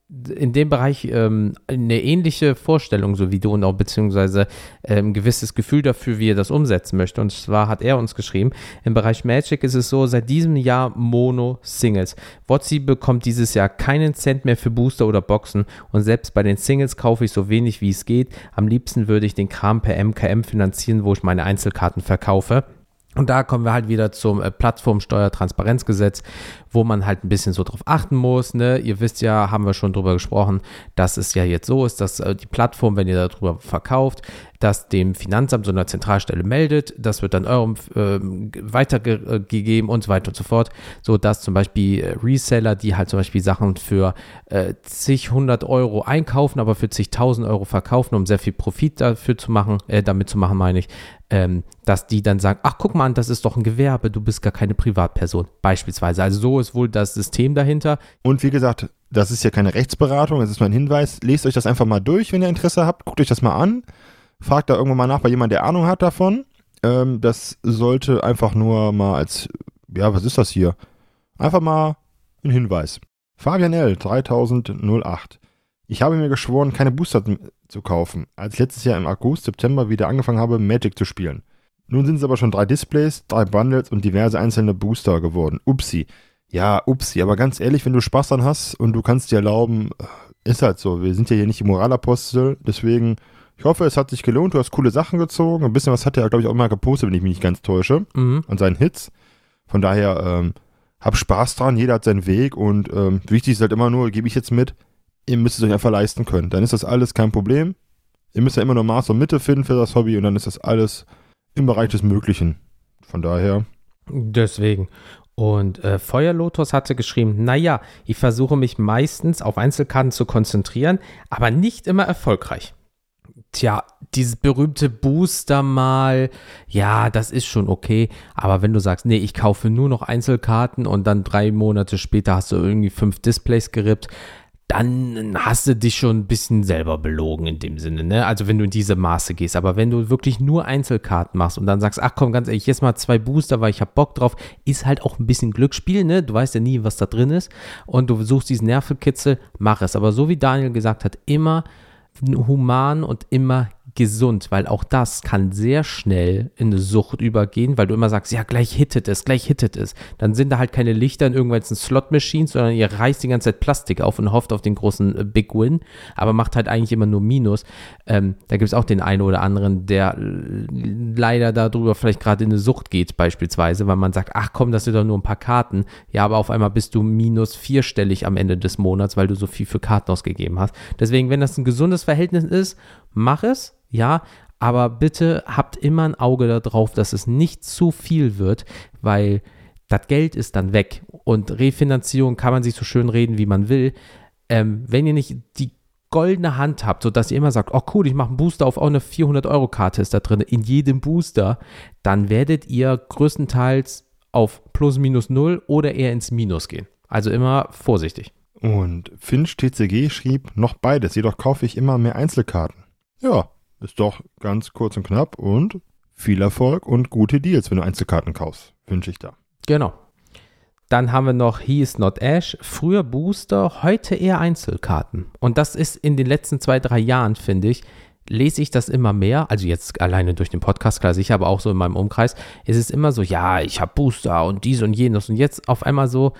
[SPEAKER 1] in dem Bereich ähm, eine ähnliche Vorstellung, so wie du, und auch beziehungsweise ähm, ein gewisses Gefühl dafür, wie er das umsetzen möchte. Und zwar hat er uns geschrieben, im Bereich Magic ist es so, seit diesem Jahr Mono-Singles. WotC bekommt dieses Jahr keinen Cent mehr für Booster oder Boxen und selbst bei den Singles kaufe ich so wenig, wie es geht. Am liebsten würde ich den Kram per MKM finanzieren, wo ich meine Einzelkarten verkaufe. Und da kommen wir halt wieder zum äh, Plattformsteuertransparenzgesetz, wo man halt ein bisschen so drauf achten muss. Ne? Ihr wisst ja, haben wir schon drüber gesprochen, dass es ja jetzt so ist, dass äh, die Plattform, wenn ihr darüber verkauft, das dem Finanzamt so einer Zentralstelle meldet. Das wird dann eurem äh, weitergegeben und so weiter und so fort. So dass zum Beispiel äh, Reseller, die halt zum Beispiel Sachen für äh, zig hundert Euro einkaufen, aber für zigtausend Euro verkaufen, um sehr viel Profit dafür zu machen, äh, damit zu machen, meine ich, ähm, dass die dann sagen, ach guck mal, das ist doch ein Gewerbe, du bist gar keine Privatperson, beispielsweise. Also so ist wohl das System dahinter.
[SPEAKER 2] Und wie gesagt, das ist ja keine Rechtsberatung, das ist nur ein Hinweis. Lest euch das einfach mal durch, wenn ihr Interesse habt. Guckt euch das mal an. Fragt da irgendwann mal nach bei jemandem, der Ahnung hat davon. Ähm, das sollte einfach nur mal als, ja, was ist das hier? Einfach mal ein Hinweis. Fabian L. 3008. Ich habe mir geschworen, keine Booster zu kaufen, als ich letztes Jahr im August, September wieder angefangen habe, Magic zu spielen. Nun sind es aber schon drei Displays, drei Bundles und diverse einzelne Booster geworden. Upsi. Ja, upsi. Aber ganz ehrlich, wenn du Spaß dran hast und du kannst dir erlauben, äh, ist halt so. Wir sind ja hier nicht die Moralapostel. Deswegen, ich hoffe, es hat sich gelohnt. Du hast coole Sachen gezogen. Ein bisschen was hat er, glaube ich, auch mal gepostet, wenn ich mich nicht ganz täusche.
[SPEAKER 1] Mhm.
[SPEAKER 2] An seinen Hits. Von daher, ähm, hab Spaß dran. Jeder hat seinen Weg. Und ähm, wichtig ist halt immer nur, gebe ich jetzt mit, ihr müsst es euch einfach leisten können. Dann ist das alles kein Problem. Ihr müsst ja immer nur Maß und Mitte finden für das Hobby und dann ist das alles im Bereich des Möglichen. Von daher.
[SPEAKER 1] Deswegen. Und äh, Feuerlotus hatte geschrieben, naja, ich versuche mich meistens auf Einzelkarten zu konzentrieren, aber nicht immer erfolgreich. Tja, dieses berühmte Booster mal, ja, das ist schon okay. Aber wenn du sagst, nee, ich kaufe nur noch Einzelkarten und dann drei Monate später hast du irgendwie fünf Displays gerippt, dann hast du dich schon ein bisschen selber belogen in dem Sinne, ne? Also wenn du in diese Maße gehst. Aber wenn du wirklich nur Einzelkarten machst und dann sagst, ach komm, ganz ehrlich, jetzt mal zwei Booster, weil ich hab Bock drauf, ist halt auch ein bisschen Glücksspiel, ne? Du weißt ja nie, was da drin ist. Und du suchst diesen Nervenkitzel, mach es. Aber so wie Daniel gesagt hat, immer human und immer gesund, weil auch das kann sehr schnell in eine Sucht übergehen, weil du immer sagst, ja, gleich hittet es, gleich hittet es. Dann sind da halt keine Lichter in irgendwelchen Slot-Machines, sondern ihr reißt die ganze Zeit Plastik auf und hofft auf den großen äh, Big Win, aber macht halt eigentlich immer nur Minus. Ähm, da gibt es auch den einen oder anderen, der leider darüber vielleicht gerade in eine Sucht geht, beispielsweise, weil man sagt, ach komm, das sind doch nur ein paar Karten. Ja, aber auf einmal bist du minus vierstellig am Ende des Monats, weil du so viel für Karten ausgegeben hast. Deswegen, wenn das ein gesundes Verhältnis ist, mach es ja, aber bitte habt immer ein Auge darauf, dass es nicht zu viel wird, weil das Geld ist dann weg. Und Refinanzierung kann man sich so schön reden, wie man will. Ähm, wenn ihr nicht die goldene Hand habt, sodass ihr immer sagt, oh cool, ich mache einen Booster auf, auch eine 400-Euro-Karte ist da drin, in jedem Booster, dann werdet ihr größtenteils auf plus minus null oder eher ins Minus gehen. Also immer vorsichtig.
[SPEAKER 2] Und Finch TCG schrieb noch beides, jedoch kaufe ich immer mehr Einzelkarten. Ja, ist doch ganz kurz und knapp und viel Erfolg und gute Deals, wenn du Einzelkarten kaufst. Wünsche ich da.
[SPEAKER 1] Genau. Dann haben wir noch He is Not Ash. Früher Booster, heute eher Einzelkarten. Und das ist in den letzten zwei, drei Jahren, finde ich, lese ich das immer mehr. Also jetzt alleine durch den Podcast, klar sicher, aber auch so in meinem Umkreis. Ist es immer so, ja, ich habe Booster und dies und jenes. Und jetzt auf einmal so,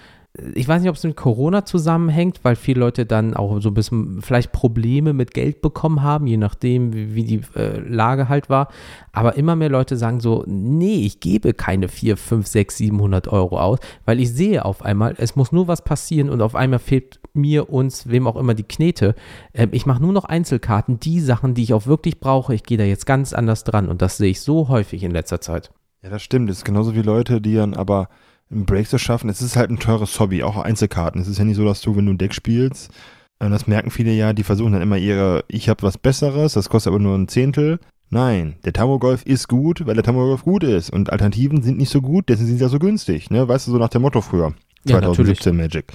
[SPEAKER 1] ich weiß nicht, ob es mit Corona zusammenhängt, weil viele Leute dann auch so ein bisschen vielleicht Probleme mit Geld bekommen haben, je nachdem, wie, wie die äh, Lage halt war. Aber immer mehr Leute sagen so, nee, ich gebe keine 4, 5, 6, 700 Euro aus, weil ich sehe auf einmal, es muss nur was passieren und auf einmal fehlt mir, uns, wem auch immer die Knete. Ähm, ich mache nur noch Einzelkarten, die Sachen, die ich auch wirklich brauche. Ich gehe da jetzt ganz anders dran und das sehe ich so häufig in letzter Zeit.
[SPEAKER 2] Ja, das stimmt. Das ist genauso wie Leute, die dann aber einen Break zu schaffen. Es ist halt ein teures Hobby, auch Einzelkarten. Es ist ja nicht so, dass du, wenn du ein Deck spielst, und das merken viele ja, die versuchen dann immer ihre, ich habe was Besseres, das kostet aber nur ein Zehntel. Nein, der Tamogolf ist gut, weil der Tamogolf gut ist. Und Alternativen sind nicht so gut, deswegen sind sie ja so günstig. Ne? Weißt du, so nach dem Motto früher. 2017 ja, Magic.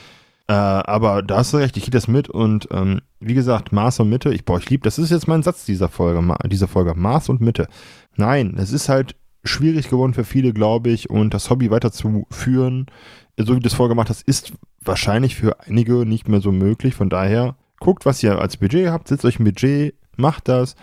[SPEAKER 2] Äh, aber da hast du recht, ich gehe das mit und ähm, wie gesagt, Maß und Mitte, ich, boah, ich liebe, das ist jetzt mein Satz dieser Folge, dieser Folge, Maß und Mitte. Nein, es ist halt schwierig geworden für viele, glaube ich, und das Hobby weiterzuführen, so wie du es vorgemacht hast, ist wahrscheinlich für einige nicht mehr so möglich. Von daher, guckt, was ihr als Budget habt, setzt euch ein Budget, macht das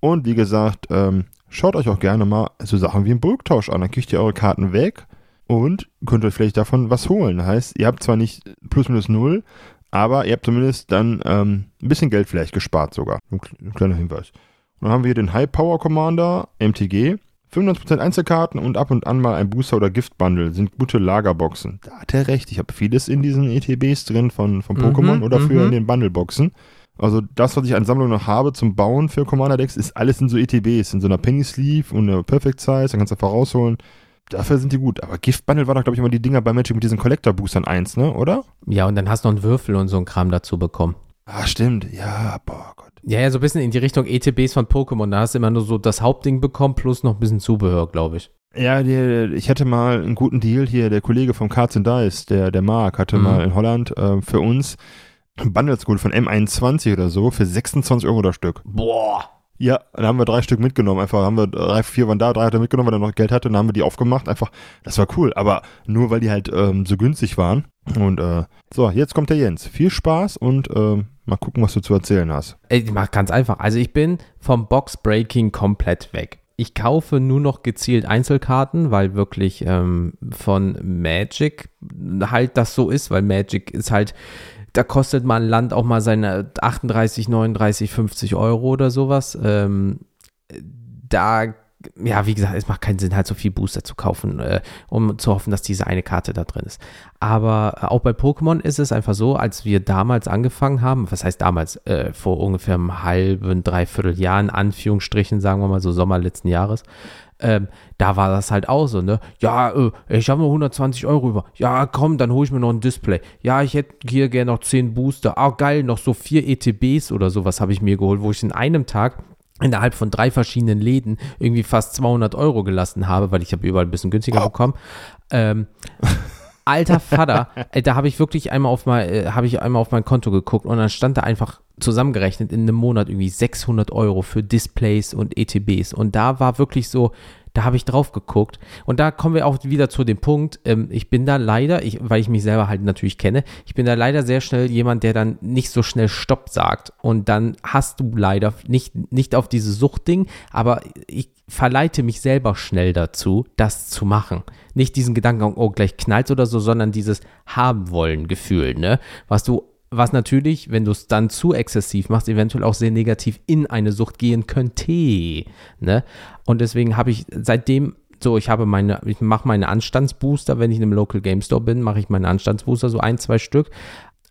[SPEAKER 2] und wie gesagt, ähm, schaut euch auch gerne mal so Sachen wie einen Burgtausch an. Dann kriegt ihr eure Karten weg und könnt euch vielleicht davon was holen. Heißt, ihr habt zwar nicht plus minus null, aber ihr habt zumindest dann ähm, ein bisschen Geld vielleicht gespart sogar. Ein, kleiner Hinweis. Und dann haben wir hier den High Power Commander MTG. 95% Einzelkarten und ab und an mal ein Booster oder Gift-Bundle sind gute Lagerboxen. Da hat er recht. Ich habe vieles in diesen ETBs drin von, von Pokémon mhm, oder früher in mhm. den Bundle-Boxen. Also das, was ich an Sammlung noch habe zum Bauen für Commander-Decks, ist alles in so ETBs, in so einer Penny Sleeve und einer Perfect Size, dann kannst du einfach rausholen. Dafür sind die gut. Aber Gift-Bundle war doch, glaube ich, immer die Dinger bei Magic mit diesen Collector-Boostern 1, ne? Oder?
[SPEAKER 1] Ja, und dann hast du noch einen Würfel und so einen Kram dazu bekommen.
[SPEAKER 2] Ah, stimmt. Ja, boah, Gott.
[SPEAKER 1] Ja, ja, so ein bisschen in die Richtung ETBs von Pokémon. Da hast du immer nur so das Hauptding bekommen, plus noch ein bisschen Zubehör, glaube ich.
[SPEAKER 2] Ja, die, ich hatte mal einen guten Deal hier. Der Kollege vom Cards Dice, der, der Mark, hatte mhm. mal in Holland äh, für uns Bundles geholt von M21 oder so für 26 Euro das Stück.
[SPEAKER 1] Boah.
[SPEAKER 2] Ja, dann haben wir drei Stück mitgenommen. Einfach haben wir drei, vier waren da, drei hat er mitgenommen, weil er noch Geld hatte. Dann haben wir die aufgemacht. Einfach, das war cool. Aber nur weil die halt ähm, so günstig waren. Und äh, so, jetzt kommt der Jens. Viel Spaß und äh, mal gucken, was du zu erzählen hast.
[SPEAKER 1] Ich mach ganz einfach. Also ich bin vom Box-Breaking komplett weg. Ich kaufe nur noch gezielt Einzelkarten, weil wirklich ähm, von Magic halt das so ist, weil Magic ist halt da kostet mal ein Land auch mal seine 38, 39, 50 Euro oder sowas. Ähm, da, ja, wie gesagt, es macht keinen Sinn, halt so viel Booster zu kaufen, äh, um zu hoffen, dass diese eine Karte da drin ist. Aber auch bei Pokémon ist es einfach so, als wir damals angefangen haben, was heißt damals, äh, vor ungefähr einem halben, dreiviertel Jahr, in Anführungsstrichen, sagen wir mal so Sommer letzten Jahres, ähm, da war das halt auch so, ne? Ja, äh, ich habe nur 120 Euro über. Ja, komm, dann hole ich mir noch ein Display. Ja, ich hätte hier gerne noch 10 Booster. Ah, geil, noch so 4 ETBs oder sowas habe ich mir geholt, wo ich in einem Tag innerhalb von drei verschiedenen Läden irgendwie fast 200 Euro gelassen habe, weil ich habe überall ein bisschen günstiger oh. bekommen. Ähm, alter Vater, äh, da habe ich wirklich einmal auf mein, äh, habe ich einmal auf mein Konto geguckt und dann stand da einfach zusammengerechnet in einem Monat irgendwie 600 Euro für Displays und ETBs und da war wirklich so, da habe ich drauf geguckt. Und da kommen wir auch wieder zu dem Punkt, ähm, ich bin da leider, ich, weil ich mich selber halt natürlich kenne, ich bin da leider sehr schnell jemand, der dann nicht so schnell Stopp sagt. Und dann hast du leider nicht, nicht auf dieses Suchtding, aber ich verleite mich selber schnell dazu, das zu machen. Nicht diesen Gedanken, oh, gleich knallt oder so, sondern dieses haben wollen Gefühl, ne? Was du was natürlich, wenn du es dann zu exzessiv machst, eventuell auch sehr negativ in eine Sucht gehen könnte. Ne? Und deswegen habe ich seitdem so, ich habe meine, ich mache meine Anstandsbooster, wenn ich in einem Local Game Store bin, mache ich meine Anstandsbooster, so ein, zwei Stück.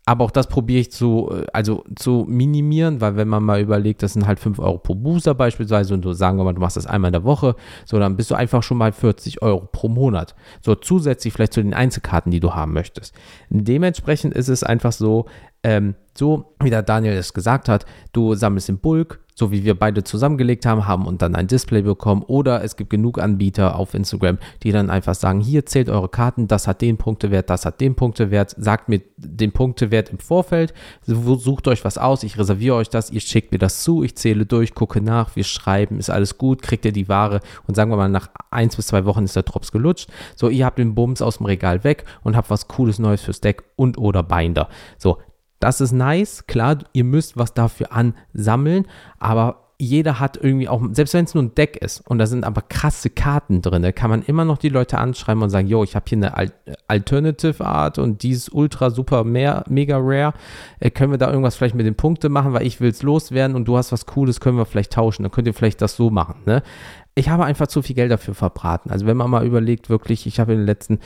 [SPEAKER 1] Aber auch das probiere ich zu, also zu minimieren, weil wenn man mal überlegt, das sind halt 5 Euro pro Booster beispielsweise und du sagen wir mal, du machst das einmal in der Woche, so dann bist du einfach schon mal 40 Euro pro Monat. So zusätzlich vielleicht zu den Einzelkarten, die du haben möchtest. Dementsprechend ist es einfach so, ähm, so wie der Daniel es gesagt hat, du sammelst im Bulk, so wie wir beide zusammengelegt haben, haben und dann ein Display bekommen. Oder es gibt genug Anbieter auf Instagram, die dann einfach sagen, hier zählt eure Karten, das hat den Punktewert, das hat den Punktewert, sagt mir den Punktewert im Vorfeld, sucht euch was aus, ich reserviere euch das, ihr schickt mir das zu, ich zähle durch, gucke nach, wir schreiben, ist alles gut, kriegt ihr die Ware und sagen wir mal, nach eins bis zwei Wochen ist der Drops gelutscht. So, ihr habt den Bums aus dem Regal weg und habt was Cooles Neues fürs Deck und oder Binder. So, das ist nice. Klar, ihr müsst was dafür ansammeln, aber jeder hat irgendwie auch, selbst wenn es nur ein Deck ist und da sind aber krasse Karten drin, kann man immer noch die Leute anschreiben und sagen, yo, ich habe hier eine Al Alternative Art und die ist ultra super mehr, mega rare. Äh, können wir da irgendwas vielleicht mit den Punkten machen, weil ich will es loswerden und du hast was Cooles, können wir vielleicht tauschen. Dann könnt ihr vielleicht das so machen. Ne? ich habe einfach zu viel Geld dafür verbraten. Also wenn man mal überlegt, wirklich, ich habe in den letzten,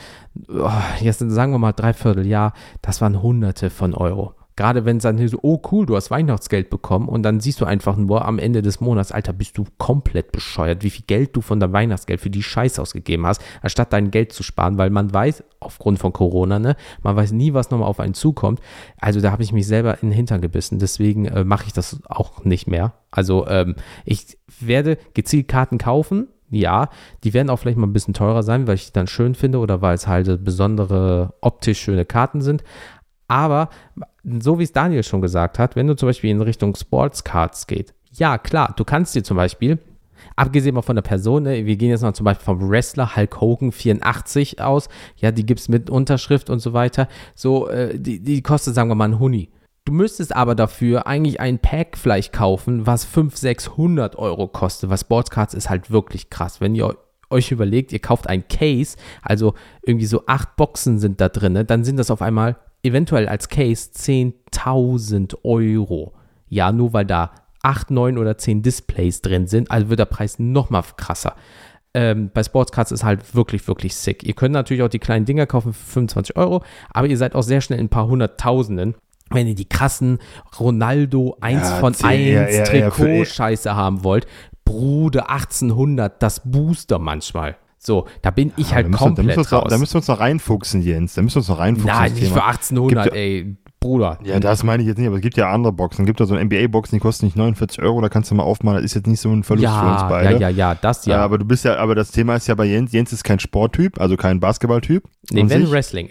[SPEAKER 1] oh, jetzt sagen wir mal dreiviertel Jahr, das waren hunderte von Euro. Gerade wenn es dann so, oh cool, du hast Weihnachtsgeld bekommen und dann siehst du einfach nur am Ende des Monats, Alter, bist du komplett bescheuert, wie viel Geld du von deinem Weihnachtsgeld für die Scheiße ausgegeben hast, anstatt dein Geld zu sparen, weil man weiß, aufgrund von Corona, ne, man weiß nie, was nochmal auf einen zukommt. Also da habe ich mich selber in den Hintern gebissen, deswegen äh, mache ich das auch nicht mehr. Also ähm, ich werde gezielt Karten kaufen, ja, die werden auch vielleicht mal ein bisschen teurer sein, weil ich die dann schön finde oder weil es halt besondere optisch schöne Karten sind. Aber so wie es Daniel schon gesagt hat, wenn du zum Beispiel in Richtung Sportscards geht, ja klar, du kannst dir zum Beispiel, abgesehen mal von der Person, ne, wir gehen jetzt mal zum Beispiel vom Wrestler Hulk Hogan 84 aus, ja, die gibt es mit Unterschrift und so weiter, so, äh, die, die kostet, sagen wir mal, ein Huni. Du müsstest aber dafür eigentlich ein Pack vielleicht kaufen, was 500, 600 Euro kostet, was Sportscards ist halt wirklich krass. Wenn ihr euch überlegt, ihr kauft ein Case, also irgendwie so acht Boxen sind da drin, dann sind das auf einmal eventuell als Case 10.000 Euro. Ja, nur weil da 8, 9 oder 10 Displays drin sind, also wird der Preis nochmal krasser. Ähm, bei Sportscards ist halt wirklich, wirklich sick. Ihr könnt natürlich auch die kleinen Dinger kaufen für 25 Euro, aber ihr seid auch sehr schnell in ein paar Hunderttausenden wenn ihr die krassen Ronaldo 1 ja, von 1 ja, ja, Trikot-Scheiße haben wollt, Bruder 1800, das Booster manchmal. So, da bin ich halt komplett
[SPEAKER 2] müssen, da raus. Da müssen wir uns noch reinfuchsen, Jens. Da müssen wir uns noch reinfuchsen.
[SPEAKER 1] Nein, nicht für 1800, ey. Bruder.
[SPEAKER 2] Ja, das meine ich jetzt nicht, aber es gibt ja andere Boxen. Es gibt da so NBA-Boxen, die kosten nicht 49 Euro, da kannst du mal aufmachen. Das ist jetzt nicht so ein Verlust
[SPEAKER 1] ja,
[SPEAKER 2] für uns beide.
[SPEAKER 1] Ja, ja, ja, das ja.
[SPEAKER 2] ja. Aber du bist ja, aber das Thema ist ja bei Jens, Jens ist kein Sporttyp, also kein Basketballtyp.
[SPEAKER 1] Nee, wenn Wrestling.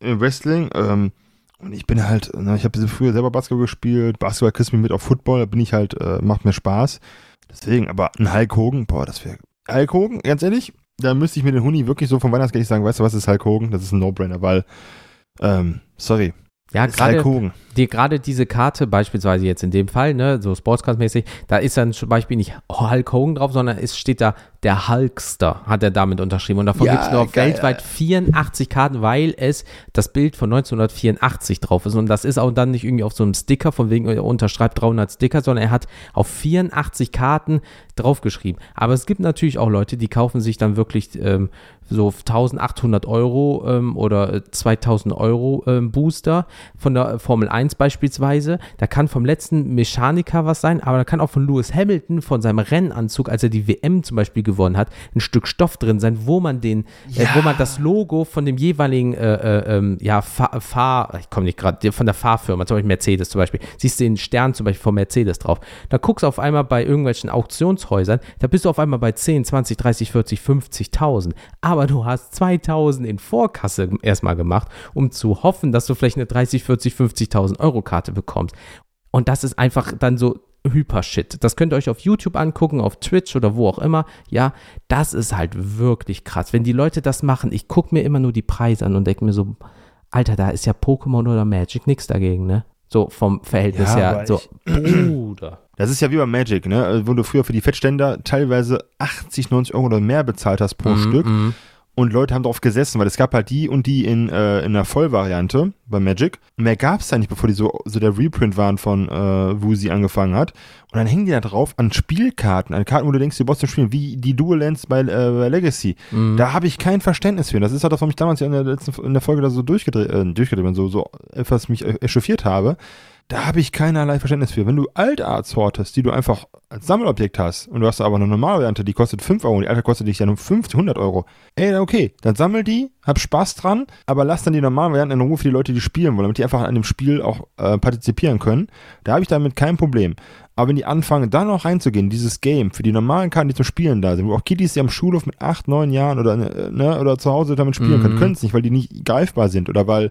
[SPEAKER 2] Im Wrestling, ähm, und ich bin halt, na, ich habe früher selber Basketball gespielt, Basketball kriegst du mich mit auf Football, da bin ich halt, äh, macht mir Spaß. Deswegen, aber ein Hulk Hogan, boah, das wäre. Hulk Hogan, ganz ehrlich, da müsste ich mir den Huni wirklich so vom Weihnachtsgeld sagen, weißt du was ist Hulk Hogan? Das ist ein No-Brainer, weil, ähm, sorry.
[SPEAKER 1] Ja, gerade die, gerade diese Karte, beispielsweise jetzt in dem Fall, ne, so Sportscard-mäßig, da ist dann zum Beispiel nicht Hulk Hogan drauf, sondern es steht da der Hulkster, hat er damit unterschrieben. Und davon ja, gibt es nur geil, weltweit 84 Karten, weil es das Bild von 1984 drauf ist. Und das ist auch dann nicht irgendwie auf so einem Sticker, von wegen er unterschreibt 300 Sticker, sondern er hat auf 84 Karten draufgeschrieben. Aber es gibt natürlich auch Leute, die kaufen sich dann wirklich ähm, so 1800 Euro ähm, oder 2000 Euro ähm, Booster von der Formel 1 1 beispielsweise, da kann vom letzten Mechaniker was sein, aber da kann auch von Lewis Hamilton, von seinem Rennanzug, als er die WM zum Beispiel gewonnen hat, ein Stück Stoff drin sein, wo man den, ja. äh, wo man das Logo von dem jeweiligen, äh, äh, ähm, ja, Fahr, Fahr ich komme nicht gerade, von der Fahrfirma, zum Beispiel Mercedes zum Beispiel, siehst du den Stern zum Beispiel von Mercedes drauf. Da guckst du auf einmal bei irgendwelchen Auktionshäusern, da bist du auf einmal bei 10, 20, 30, 40, 50.000. Aber du hast 2000 in Vorkasse erstmal gemacht, um zu hoffen, dass du vielleicht eine 30, 40, 50.000 1000-Euro-Karte bekommst. Und das ist einfach dann so Hypershit. Das könnt ihr euch auf YouTube angucken, auf Twitch oder wo auch immer. Ja, das ist halt wirklich krass. Wenn die Leute das machen, ich gucke mir immer nur die Preise an und denke mir so, Alter, da ist ja Pokémon oder Magic nichts dagegen, ne? So vom Verhältnis ja, her. So,
[SPEAKER 2] Bruder. Das ist ja wie bei Magic, ne? Also, wo du früher für die Fettständer teilweise 80, 90 Euro oder mehr bezahlt hast pro mm, Stück. Mm und Leute haben drauf gesessen, weil es gab halt die und die in, äh, in der Vollvariante bei Magic. Mehr gab es da nicht, bevor die so, so der Reprint waren von äh, Woozy angefangen hat. Und dann hängen die da drauf an Spielkarten, an Karten, wo du denkst, du brauchst zu spielen, wie die Dual Lands bei, äh, bei Legacy. Mhm. Da habe ich kein Verständnis für. Das ist halt das, was mich damals ja in der, letzten, in der Folge da so durchgedreht, äh, durchgedreht bin, so, so etwas mich echauffiert habe. Da habe ich keinerlei Verständnis für. Wenn du Altarts hortest, die du einfach als Sammelobjekt hast und du hast aber eine normale Variante, die kostet 5 Euro und die alte kostet dich ja nur 50, 100 Euro. Ey, okay, dann sammel die, hab Spaß dran, aber lass dann die normalen Varianten in Ruhe für die Leute, die spielen wollen, damit die einfach an dem Spiel auch äh, partizipieren können. Da habe ich damit kein Problem. Aber wenn die anfangen, da noch reinzugehen, dieses Game, für die normalen Karten, die zum Spielen da sind, wo auch Kiddies, die am Schulhof mit 8, 9 Jahren oder, äh, ne, oder zu Hause damit spielen mhm. können, können es nicht, weil die nicht greifbar sind oder weil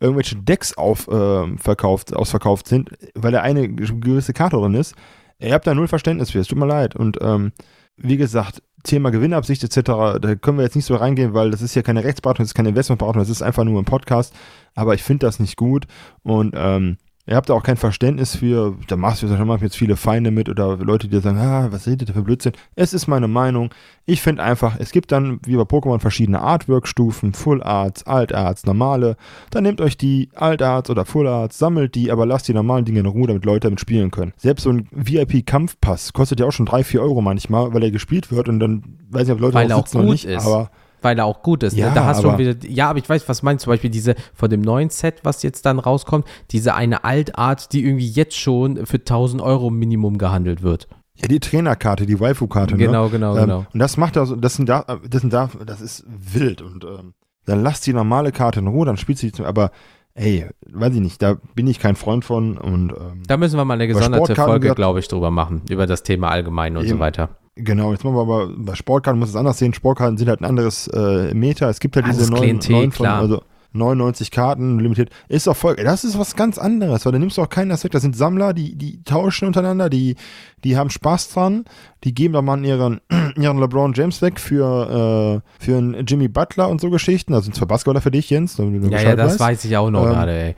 [SPEAKER 2] irgendwelche Decks auf, äh, verkauft, ausverkauft sind, weil da eine gewisse Karte drin ist. Ihr habt da null Verständnis für, es tut mir leid. Und ähm, wie gesagt, Thema Gewinnabsicht etc., da können wir jetzt nicht so reingehen, weil das ist ja keine Rechtsberatung, das ist keine Investmentberatung, das ist einfach nur ein Podcast. Aber ich finde das nicht gut und ähm, ihr habt da auch kein Verständnis für, da machst du schon mal jetzt viele Feinde mit oder Leute, die sagen, ah, was redet ihr für Blödsinn? Es ist meine Meinung. Ich finde einfach, es gibt dann, wie bei Pokémon, verschiedene Artwork-Stufen, Full Arts, Alt Arts, normale. Dann nehmt euch die Alt Arts oder Full Arts, sammelt die, aber lasst die normalen Dinge in Ruhe, damit Leute damit spielen können. Selbst so ein VIP-Kampfpass kostet ja auch schon 3, 4 Euro manchmal, weil er gespielt wird und dann weiß ich, ob Leute
[SPEAKER 1] Weil er
[SPEAKER 2] auch
[SPEAKER 1] auch
[SPEAKER 2] sitzen oder
[SPEAKER 1] gut
[SPEAKER 2] nicht,
[SPEAKER 1] ist.
[SPEAKER 2] aber
[SPEAKER 1] weil er auch gut ist.
[SPEAKER 2] Ja,
[SPEAKER 1] ne? Da hast du
[SPEAKER 2] aber-
[SPEAKER 1] schon wieder, ja, aber ich weiß, was meinst du, zum Beispiel diese von dem neuen Set, was jetzt dann rauskommt, diese eine Altart, die irgendwie jetzt schon für 1000 Euro Minimum gehandelt wird.
[SPEAKER 2] Ja, die Trainerkarte, die Waifu-Karte.
[SPEAKER 1] Genau,
[SPEAKER 2] ne?
[SPEAKER 1] genau,
[SPEAKER 2] ähm,
[SPEAKER 1] genau.
[SPEAKER 2] Und das macht also, das sind da, das sind da, das ist wild und ähm, dann lasst die normale Karte in Ruhe, dann spielt sie, aber ey, weiß ich nicht, da bin ich kein Freund von und ähm,
[SPEAKER 1] Da müssen wir mal eine gesonderte Folge, glaube ich, drüber machen, über das Thema allgemein und so
[SPEAKER 2] Eben.
[SPEAKER 1] weiter.
[SPEAKER 2] Genau, jetzt machen wir aber bei Sportkarten muss es anders sehen, Sportkarten sind halt ein anderes äh, Meter, es gibt halt
[SPEAKER 1] Anderes
[SPEAKER 2] diese neun,
[SPEAKER 1] Klientel,
[SPEAKER 2] neun von, also 99 Karten limitiert, ist doch voll, das ist was ganz anderes, weil da nimmst du auch keinen Aspekt, das sind Sammler, die, die tauschen untereinander, die, die haben Spaß dran, die geben da mal ihren, ihren LeBron James weg für, äh, für einen Jimmy Butler und so Geschichten, also sind zwar Basketballer für dich, Jens,
[SPEAKER 1] Ja, ja, das
[SPEAKER 2] weißt.
[SPEAKER 1] weiß ich auch noch
[SPEAKER 2] Ähm,
[SPEAKER 1] gerade, ey.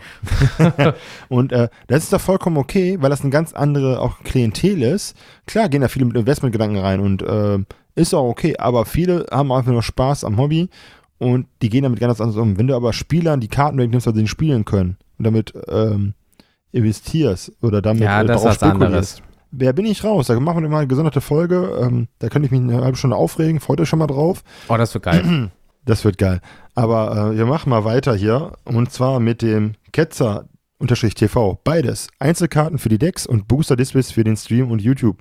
[SPEAKER 2] Und äh, das ist doch vollkommen okay, weil das eine ganz andere auch Klientel ist. Klar gehen da viele mit Investmentgedanken rein und äh, ist auch okay, aber viele haben einfach nur Spaß am Hobby und die gehen damit ganz anders um. Wenn du aber Spielern die Karten wegnimmst, weil sie nicht spielen können und damit ähm, investierst oder damit
[SPEAKER 1] Ja,
[SPEAKER 2] äh,
[SPEAKER 1] das ist
[SPEAKER 2] darauf spekulierst. Wer bin ich raus? Da machen wir mal eine gesonderte Folge. Ähm, da könnte ich mich eine halbe Stunde aufregen. Freut euch schon mal drauf.
[SPEAKER 1] Oh, das wird geil.
[SPEAKER 2] Das wird geil. Aber äh, wir machen mal weiter hier. Und zwar mit dem Ketzer unterstrich TV. Beides. Einzelkarten für die Decks und Booster-Displays für den Stream und YouTube.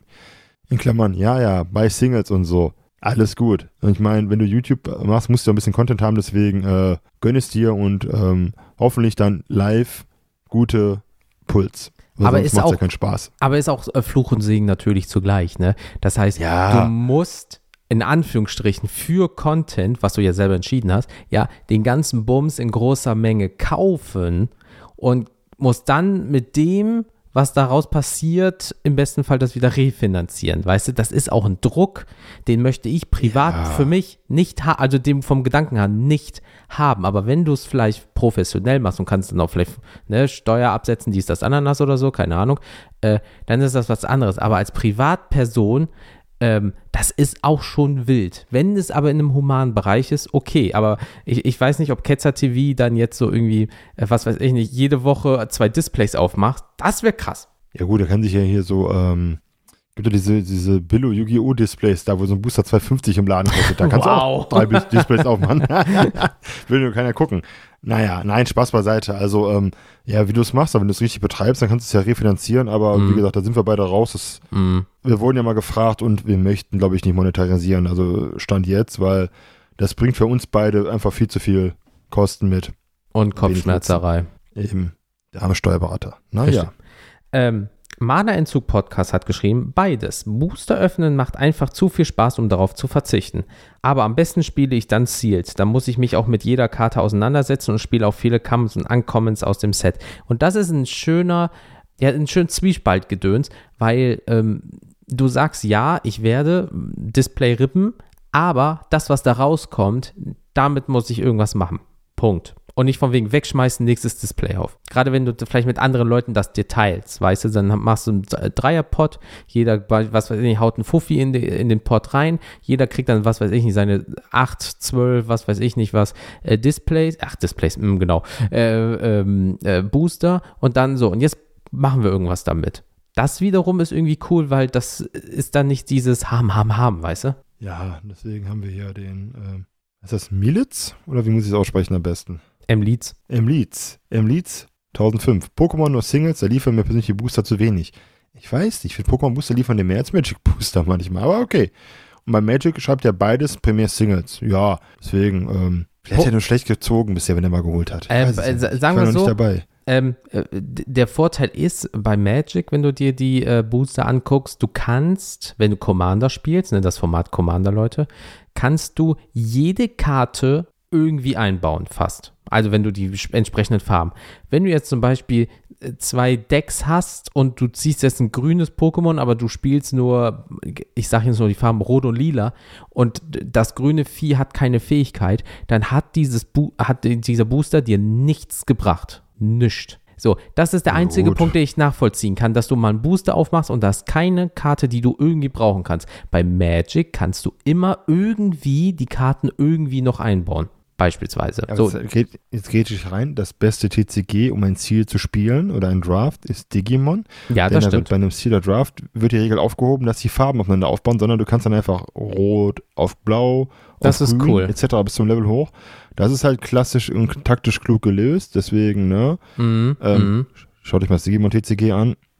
[SPEAKER 2] In Klammern, ja, ja, bei Singles und so. Alles gut. Ich meine, wenn du YouTube machst, musst du ein bisschen Content haben, deswegen äh, gönn es dir und ähm, hoffentlich dann live gute Puls. Weil
[SPEAKER 1] Aber ist
[SPEAKER 2] macht's ja
[SPEAKER 1] auch-
[SPEAKER 2] keinen Spaß.
[SPEAKER 1] Aber ist auch äh, Fluch und Segen natürlich zugleich, ne? Das heißt,
[SPEAKER 2] Ja.
[SPEAKER 1] du musst in Anführungsstrichen für Content, was du ja selber entschieden hast, ja, den ganzen Bums in großer Menge kaufen und musst dann mit dem, was daraus passiert, im besten Fall das wieder refinanzieren. Weißt du, das ist auch ein Druck, den möchte ich privat
[SPEAKER 2] Ja.
[SPEAKER 1] für mich nicht haben, also dem vom Gedanken her nicht haben. Aber wenn du es vielleicht professionell machst und kannst dann auch vielleicht ne, Steuer absetzen, dies, das, Ananas oder so, keine Ahnung, äh, dann ist das was anderes. Aber als Privatperson, ähm, das ist auch schon wild. Wenn es aber in einem humanen Bereich ist, okay. Aber ich, ich weiß nicht, ob Ketzer TV dann jetzt so irgendwie, äh, was weiß ich nicht, jede Woche zwei Displays aufmacht. Das wäre krass.
[SPEAKER 2] Ja gut, da kann sich ja hier so, ähm, gibt ja diese, diese Billo Yu-Gi-Oh! Displays da, wo so ein Booster 250 im Laden kostet. Da kannst du auch
[SPEAKER 1] Wow.
[SPEAKER 2] drei Displays aufmachen. Will nur keiner gucken. Naja, nein, Spaß beiseite. Also, ähm, ja, wie du es machst, aber wenn du es richtig betreibst, dann kannst du es ja refinanzieren, aber
[SPEAKER 1] Mhm.
[SPEAKER 2] wie gesagt, da sind wir beide raus. Das,
[SPEAKER 1] Mm.
[SPEAKER 2] wir wurden ja mal gefragt und wir möchten, glaube ich, nicht monetarisieren. Also Stand jetzt, weil das bringt für uns beide einfach viel zu viel Kosten mit.
[SPEAKER 1] Und Kopfschmerzerei.
[SPEAKER 2] Eben der arme Steuerberater. Naja.
[SPEAKER 1] Ähm, Mana-Entzug Podcast hat geschrieben, beides. Booster öffnen macht einfach zu viel Spaß, um darauf zu verzichten. Aber am besten spiele ich dann Sealed. Da muss ich mich auch mit jeder Karte auseinandersetzen und spiele auch viele Commons und Uncommons aus dem Set. Und das ist ein schöner, ja, ein schön Zwiespaltgedöns, weil ähm, du sagst, ja, ich werde Display rippen, aber das, was da rauskommt, damit muss ich irgendwas machen. Punkt. Und nicht von wegen wegschmeißen, nächstes Display auf. Gerade wenn du vielleicht mit anderen Leuten das dir teilst, weißt du, dann machst du einen Dreierpot, jeder, was weiß ich haut einen Fuffi in, die, in den Pot rein, jeder kriegt dann, was weiß ich nicht, seine 8, 12, was weiß ich nicht was, äh, Displays, ach, Displays, mh, genau, äh, ähm, äh, Booster und dann so, und jetzt machen wir irgendwas damit. Das wiederum ist irgendwie cool, weil das ist dann nicht dieses Ham, Ham, Ham, weißt du?
[SPEAKER 2] Ja, deswegen haben wir hier den, ähm, ist das Militz? Oder wie muss ich es aussprechen am besten?
[SPEAKER 1] M-Leads.
[SPEAKER 2] Emleeds. Emleeds 1005. Pokémon nur Singles, da liefern mir persönlich die Booster zu wenig. Ich weiß nicht, ich finde Pokémon Booster liefern dir mehr als Magic Booster manchmal, aber okay. Und bei Magic schreibt ja beides primär Singles. Ja, deswegen, ähm, vielleicht hat er nur schlecht gezogen bisher, wenn er mal geholt hat. Ich
[SPEAKER 1] Äh, äh,
[SPEAKER 2] Ich
[SPEAKER 1] sagen
[SPEAKER 2] war
[SPEAKER 1] wir
[SPEAKER 2] noch nicht
[SPEAKER 1] so,
[SPEAKER 2] dabei.
[SPEAKER 1] Ähm, äh, der Vorteil ist bei Magic, wenn du dir die äh, Booster anguckst, du kannst, wenn du Commander spielst, ne, das Format Commander, Leute, kannst du jede Karte irgendwie einbauen, fast. Also wenn du die entsprechenden Farben. Wenn du jetzt zum Beispiel äh, zwei Decks hast und du ziehst jetzt ein grünes Pokémon, aber du spielst nur, ich sage jetzt nur die Farben Rot und Lila und das grüne Vieh hat keine Fähigkeit, dann hat, dieses Bo hat dieser Booster dir nichts gebracht. Nischt. So, das ist der einzige
[SPEAKER 2] gut.
[SPEAKER 1] Punkt, den ich nachvollziehen kann, dass du mal einen Booster aufmachst und da ist keine Karte, die du irgendwie brauchen kannst. Bei Magic kannst du immer irgendwie die Karten irgendwie noch einbauen. Beispielsweise.
[SPEAKER 2] Ja,
[SPEAKER 1] so,
[SPEAKER 2] jetzt, geht, jetzt geht ich rein. Das beste TCG, um ein Ziel zu spielen oder ein Draft, ist Digimon.
[SPEAKER 1] ja,
[SPEAKER 2] Denn
[SPEAKER 1] das
[SPEAKER 2] da
[SPEAKER 1] stimmt.
[SPEAKER 2] wird bei einem Sealer Draft wird die Regel aufgehoben, dass die Farben aufeinander aufbauen, sondern du kannst dann einfach rot auf blau,
[SPEAKER 1] Das
[SPEAKER 2] auf
[SPEAKER 1] ist
[SPEAKER 2] grün,
[SPEAKER 1] cool.
[SPEAKER 2] etc. bis zum Level hoch. Das ist halt klassisch und taktisch klug gelöst. Deswegen, ne,
[SPEAKER 1] Mhm,
[SPEAKER 2] ähm,
[SPEAKER 1] mhm.
[SPEAKER 2] schaut euch mal das Digimon TCG an.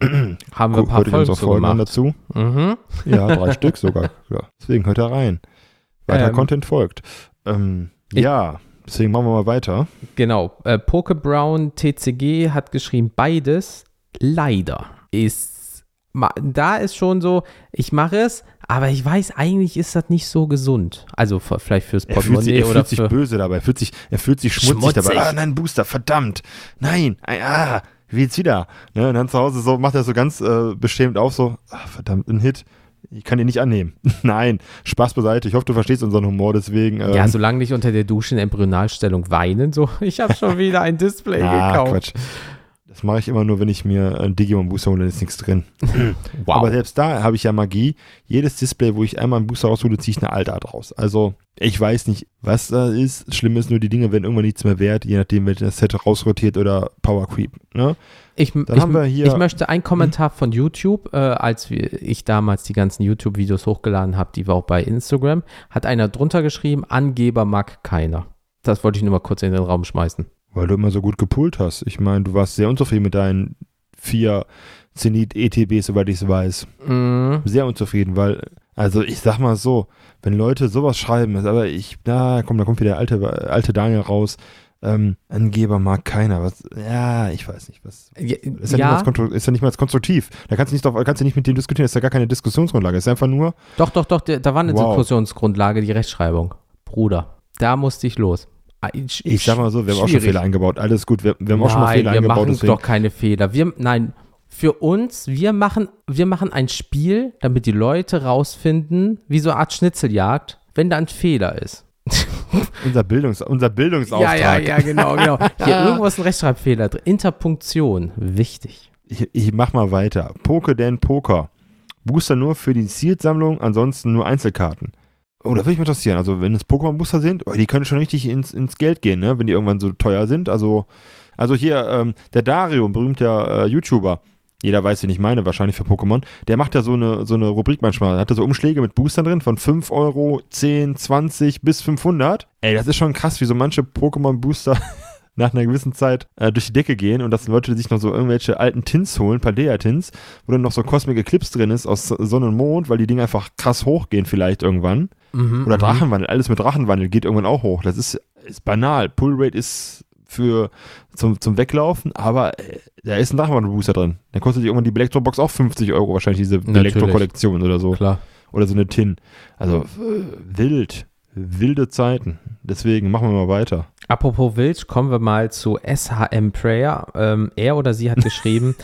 [SPEAKER 1] Haben wir ein paar Folgen
[SPEAKER 2] Folgen dazu.
[SPEAKER 1] Mhm.
[SPEAKER 2] Ja, drei Stück sogar. Ja. Deswegen hört da rein. Weiter
[SPEAKER 1] Ähm,
[SPEAKER 2] Content folgt. Ähm, ja, deswegen machen wir mal weiter.
[SPEAKER 1] Genau. Äh, Poke Brown TCG hat geschrieben, beides leider ist. Da ist schon so, ich mache es, aber ich weiß, eigentlich ist das nicht so gesund. Also vielleicht fürs
[SPEAKER 2] Er fühlt sich,
[SPEAKER 1] Portemonnaie
[SPEAKER 2] er
[SPEAKER 1] oder
[SPEAKER 2] fühlt sich böse dabei. Er fühlt sich, er fühlt sich schmutzig,
[SPEAKER 1] Schmutzig.
[SPEAKER 2] dabei. Ah, nein, Booster, verdammt. Nein, ah, wie jetzt wieder. Ne, und dann zu Hause so macht er so ganz äh, beschämt auf, so, ah, verdammt, ein Hit. Ich kann den nicht annehmen. nein, Spaß beiseite. Ich hoffe, du verstehst unseren Humor, deswegen. Ähm,
[SPEAKER 1] Ja, solange nicht unter der Dusche in Embryonalstellung weinen, so, ich habe schon wieder ein Display
[SPEAKER 2] ah,
[SPEAKER 1] gekauft.
[SPEAKER 2] Quatsch. Das mache ich immer nur, wenn ich mir einen Digimon Booster hole, dann ist nichts drin.
[SPEAKER 1] Wow.
[SPEAKER 2] Aber selbst da habe ich ja Magie. Jedes Display, wo ich einmal einen Booster raushole, ziehe ich eine Altart raus. Also ich weiß nicht, was da ist. Schlimm ist nur, die Dinge werden irgendwann nichts mehr wert, je nachdem, welches das Set rausrotiert oder Power Creep. Ne?
[SPEAKER 1] Ich, ich,
[SPEAKER 2] haben wir hier-
[SPEAKER 1] ich möchte einen Kommentar von YouTube, äh, als wir, ich damals die ganzen YouTube-Videos hochgeladen habe, die war auch bei Instagram, hat einer drunter geschrieben, Angeber mag keiner. Das wollte ich nur mal kurz in den Raum schmeißen.
[SPEAKER 2] Weil du immer so gut gepult hast. Ich meine, du warst sehr unzufrieden mit deinen vier Zenit ETBs, soweit ich es weiß.
[SPEAKER 1] Mm,
[SPEAKER 2] Sehr unzufrieden, weil, also ich sag mal so, wenn Leute sowas schreiben, aber ich, na komm, da kommt wieder der alte, alte Daniel raus. Ähm, Angeber mag keiner. Was, ja, ich weiß nicht, was. Ist ja,
[SPEAKER 1] ja
[SPEAKER 2] Nicht mal, ist ja nicht mal konstruktiv. Da kannst du nicht, drauf- kannst du nicht mit dem diskutieren. Das ist ja gar keine Diskussionsgrundlage. Das ist einfach nur,
[SPEAKER 1] doch, doch, doch, da war eine
[SPEAKER 2] Wow.
[SPEAKER 1] Diskussionsgrundlage, die Rechtschreibung. Bruder, da musste ich los. Ah,
[SPEAKER 2] ich sag mal so, wir haben auch schon
[SPEAKER 1] schwierig.
[SPEAKER 2] Fehler eingebaut. Alles gut, wir, wir haben auch schon mal
[SPEAKER 1] Nein,
[SPEAKER 2] Fehler
[SPEAKER 1] wir
[SPEAKER 2] eingebaut.
[SPEAKER 1] machen
[SPEAKER 2] Deswegen,
[SPEAKER 1] doch keine Fehler. Wir, nein, für uns, wir machen, wir machen ein Spiel, damit die Leute rausfinden, wie so eine Art Schnitzeljagd, wenn da ein Fehler ist.
[SPEAKER 2] unser, Bildungs, unser Bildungsauftrag.
[SPEAKER 1] Ja, ja, ja, genau, genau. Hier irgendwo ist ein Rechtschreibfehler drin. Interpunktion, wichtig.
[SPEAKER 2] Ich, ich mach mal weiter. Poke denn Poker. Booster nur für die Sealed-Sammlung, ansonsten nur Einzelkarten. Oh, da würde mich mal interessieren. Also, wenn es Pokémon-Booster sind, oh, die können schon richtig ins, ins Geld gehen, ne? wenn die irgendwann so teuer sind. Also, also hier, ähm, der Dario, ein berühmter äh, YouTuber, jeder weiß, wen ich meine, wahrscheinlich für Pokémon, der macht ja so eine, so eine Rubrik manchmal. Da hat er so Umschläge mit Boostern drin von 5 Euro, 10, 20 bis 500. Ey, das ist schon krass, wie so manche Pokémon-Booster nach einer gewissen Zeit äh, durch die Decke gehen und dass Leute sich noch so irgendwelche alten Tins holen, Paldea-Tins, wo dann noch so Cosmic Eclipse drin ist aus Sonne und Mond, weil die Dinge einfach krass hochgehen vielleicht irgendwann.
[SPEAKER 1] Mhm,
[SPEAKER 2] Oder
[SPEAKER 1] mhm.
[SPEAKER 2] Drachenwandel, alles mit Drachenwandel geht irgendwann auch hoch. Das ist, ist banal. Pull-Rate ist für zum, zum Weglaufen, aber äh, da ist ein Drachenwandel-Booster drin. Dann kostet irgendwann die Elektrobox auch 50 Euro wahrscheinlich, diese. Elektro-Kollektion oder so.
[SPEAKER 1] Klar.
[SPEAKER 2] Oder so eine Tin. Also äh, wild. Wilde Zeiten. Deswegen machen wir mal weiter.
[SPEAKER 1] Apropos Wild, kommen wir mal zu SHM Prayer. Ähm, er oder sie hat geschrieben,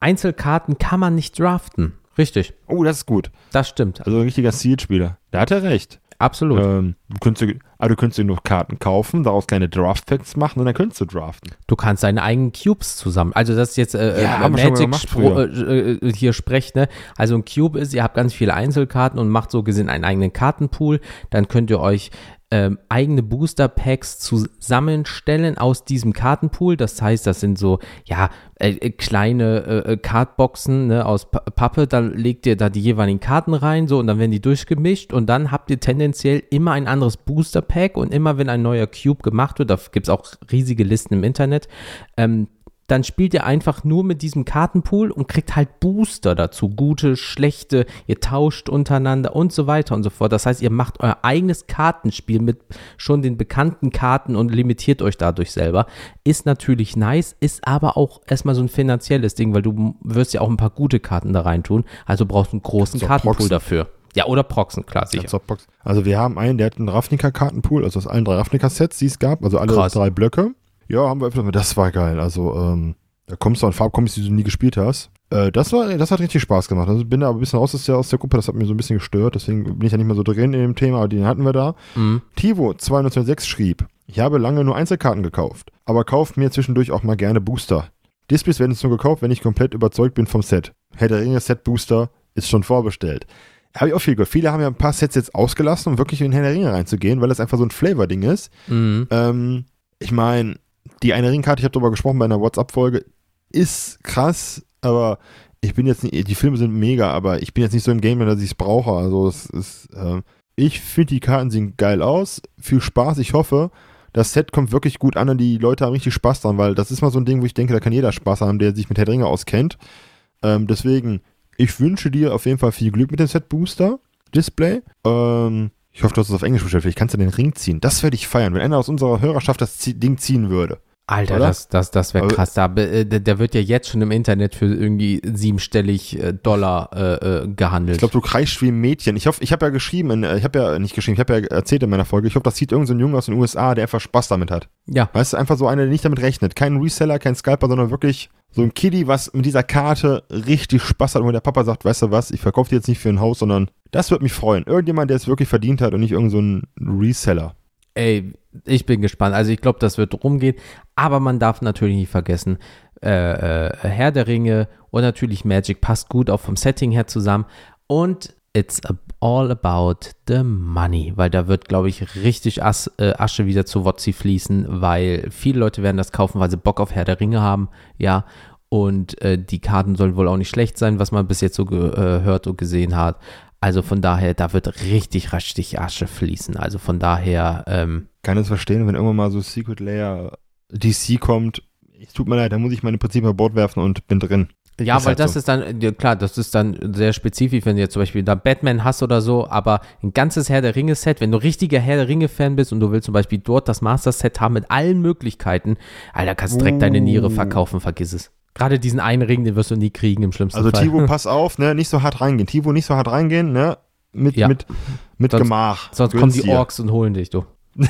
[SPEAKER 1] Einzelkarten kann man nicht draften. Richtig,
[SPEAKER 2] Oh, das ist gut.
[SPEAKER 1] das stimmt.
[SPEAKER 2] Also ein richtiger Seed-Spieler. Da hat er recht.
[SPEAKER 1] Absolut.
[SPEAKER 2] Ähm, du könntest, dir- aber du könntest noch Karten kaufen, daraus kleine Draft-Packs machen und dann könntest du draften.
[SPEAKER 1] Du kannst deine eigenen Cubes zusammen. Also das ist jetzt äh,
[SPEAKER 2] Ja,
[SPEAKER 1] äh, Magic Spro- äh, äh, hier sprecht, ne? Also ein Cube ist, ihr habt ganz viele Einzelkarten und macht so gesehen einen eigenen Kartenpool. Dann könnt ihr euch ähm, eigene Booster Packs zusammenstellen aus diesem Kartenpool. Das heißt, das sind so ja äh, äh, kleine äh, äh, Cardboxen ne, aus Pa- Pappe. Dann legt ihr da die jeweiligen Karten rein, so und dann werden die durchgemischt und dann habt ihr tendenziell immer ein anderes Booster Pack und immer wenn ein neuer Cube gemacht wird, da gibt es auch riesige Listen im Internet. Ähm, dann spielt ihr einfach nur mit diesem Kartenpool und kriegt halt Booster dazu. Gute, schlechte, ihr tauscht untereinander und so weiter und so fort. Das heißt, ihr macht euer eigenes Kartenspiel mit schon den bekannten Karten und limitiert euch dadurch selber. Ist natürlich nice, ist aber auch erstmal so ein finanzielles Ding, weil du wirst ja auch ein paar gute Karten da reintun. Also brauchst du einen großen Kartenpool
[SPEAKER 2] proxen.
[SPEAKER 1] dafür. Ja, oder Proxen, klar, sicher.
[SPEAKER 2] Also wir haben einen, der hat einen Ravnica-Kartenpool, also aus allen drei Ravnica-Sets, die es gab, also alle
[SPEAKER 1] Krass.
[SPEAKER 2] drei Blöcke. Ja, haben wir öfter, das war geil. Also ähm, da kommst du an Farbkombis, die du nie gespielt hast. Äh, das war, das hat richtig Spaß gemacht. Also bin da aber ein bisschen raus aus der, aus der Gruppe, das hat mir so ein bisschen gestört, deswegen bin ich ja nicht mehr so drin in dem Thema, aber den hatten wir da.
[SPEAKER 1] Mhm.
[SPEAKER 2] Tivo 206 schrieb, ich habe lange nur Einzelkarten gekauft, aber kauft mir zwischendurch auch mal gerne Booster. Displays werden jetzt nur gekauft, wenn ich komplett überzeugt bin vom Set. Herr der Ringe Set Booster ist schon vorbestellt. Habe ich auch viel gehört. Viele haben ja ein paar Sets jetzt ausgelassen, um wirklich in Herr der Ringe reinzugehen, weil das einfach so ein Flavor-Ding ist.
[SPEAKER 1] Mhm.
[SPEAKER 2] Ähm, ich meine, die eine Ringkarte, ich habe darüber gesprochen bei einer WhatsApp-Folge, ist krass, aber ich bin jetzt nicht, die Filme sind mega, aber ich bin jetzt nicht so im Game, dass ich es brauche. Also es ist, äh, ich finde die Karten sehen geil aus, viel Spaß. Ich hoffe, das Set kommt wirklich gut an und die Leute haben richtig Spaß dran, weil das ist mal so ein Ding, wo ich denke, da kann jeder Spaß haben, der sich mit Herr Ringe auskennt. Ähm, deswegen, ich wünsche dir auf jeden Fall viel Glück mit dem Set Booster Display. Ähm, ich hoffe, du hast es auf Englisch bestellt. Vielleicht kannst du den Ring ziehen. Das werde ich feiern, wenn einer aus unserer Hörerschaft das Ding ziehen würde.
[SPEAKER 1] Alter,
[SPEAKER 2] Oder?
[SPEAKER 1] das, das, das wäre krass. Da, be- äh, der, der wird ja jetzt schon im Internet für irgendwie siebenstellig äh, Dollar äh, äh, gehandelt.
[SPEAKER 2] Ich glaube, du kreischst wie ein Mädchen. Ich hoffe, ich habe ja geschrieben, in, ich habe ja nicht geschrieben, ich habe ja erzählt in meiner Folge, ich hoffe, das sieht irgendein so Junge aus den USA, der einfach Spaß damit hat.
[SPEAKER 1] ja,
[SPEAKER 2] Weißt du, einfach so einer, der nicht damit rechnet. Kein Reseller, kein Scalper, sondern wirklich so ein Kiddie, was mit dieser Karte richtig Spaß hat und wo der Papa sagt, weißt du was, ich verkaufe die jetzt nicht für ein Haus, sondern das wird mich freuen. Irgendjemand, der es wirklich verdient hat und nicht irgend so ein Reseller.
[SPEAKER 1] ey, ich bin gespannt. Also ich glaube, das wird rumgehen. Aber man darf natürlich nicht vergessen, äh, äh, Herr der Ringe und natürlich Magic passt gut auch vom Setting her zusammen. Und it's all about the money, weil da wird, glaube ich, richtig As äh, Asche wieder zu Wotzi fließen, weil viele Leute werden das kaufen, weil sie Bock auf Herr der Ringe haben, ja. Und äh, die Karten sollen wohl auch nicht schlecht sein, was man bis jetzt so gehört und gesehen hat. Also von daher, da wird richtig, richtig Asche fließen. Also von daher, ähm,
[SPEAKER 2] Kann es verstehen, wenn irgendwann mal so Secret Layer DC kommt. Es tut mir leid, da muss ich meine Prinzipien über Bord werfen und bin drin.
[SPEAKER 1] Ja,
[SPEAKER 2] Ist
[SPEAKER 1] weil
[SPEAKER 2] halt
[SPEAKER 1] das
[SPEAKER 2] so.
[SPEAKER 1] ist dann, ja, klar, das ist dann sehr spezifisch, wenn du jetzt zum Beispiel da Batman hast oder so, aber ein ganzes Herr der Ringe-Set, wenn du richtiger Herr der Ringe-Fan bist und du willst zum Beispiel dort das Master-Set haben mit allen Möglichkeiten, Alter, kannst du direkt deine Niere
[SPEAKER 2] Uh.
[SPEAKER 1] verkaufen, vergiss es. Gerade diesen einen Ring, den wirst du nie kriegen im schlimmsten
[SPEAKER 2] Also
[SPEAKER 1] Fall.
[SPEAKER 2] Tivo, pass auf, ne, nicht so hart reingehen. Tivo, nicht so hart reingehen, ne, mit,
[SPEAKER 1] Ja.
[SPEAKER 2] mit, mit
[SPEAKER 1] Sonst-
[SPEAKER 2] Gemach.
[SPEAKER 1] Sonst
[SPEAKER 2] Gönn's
[SPEAKER 1] kommen die
[SPEAKER 2] dir.
[SPEAKER 1] Orks und holen dich, du.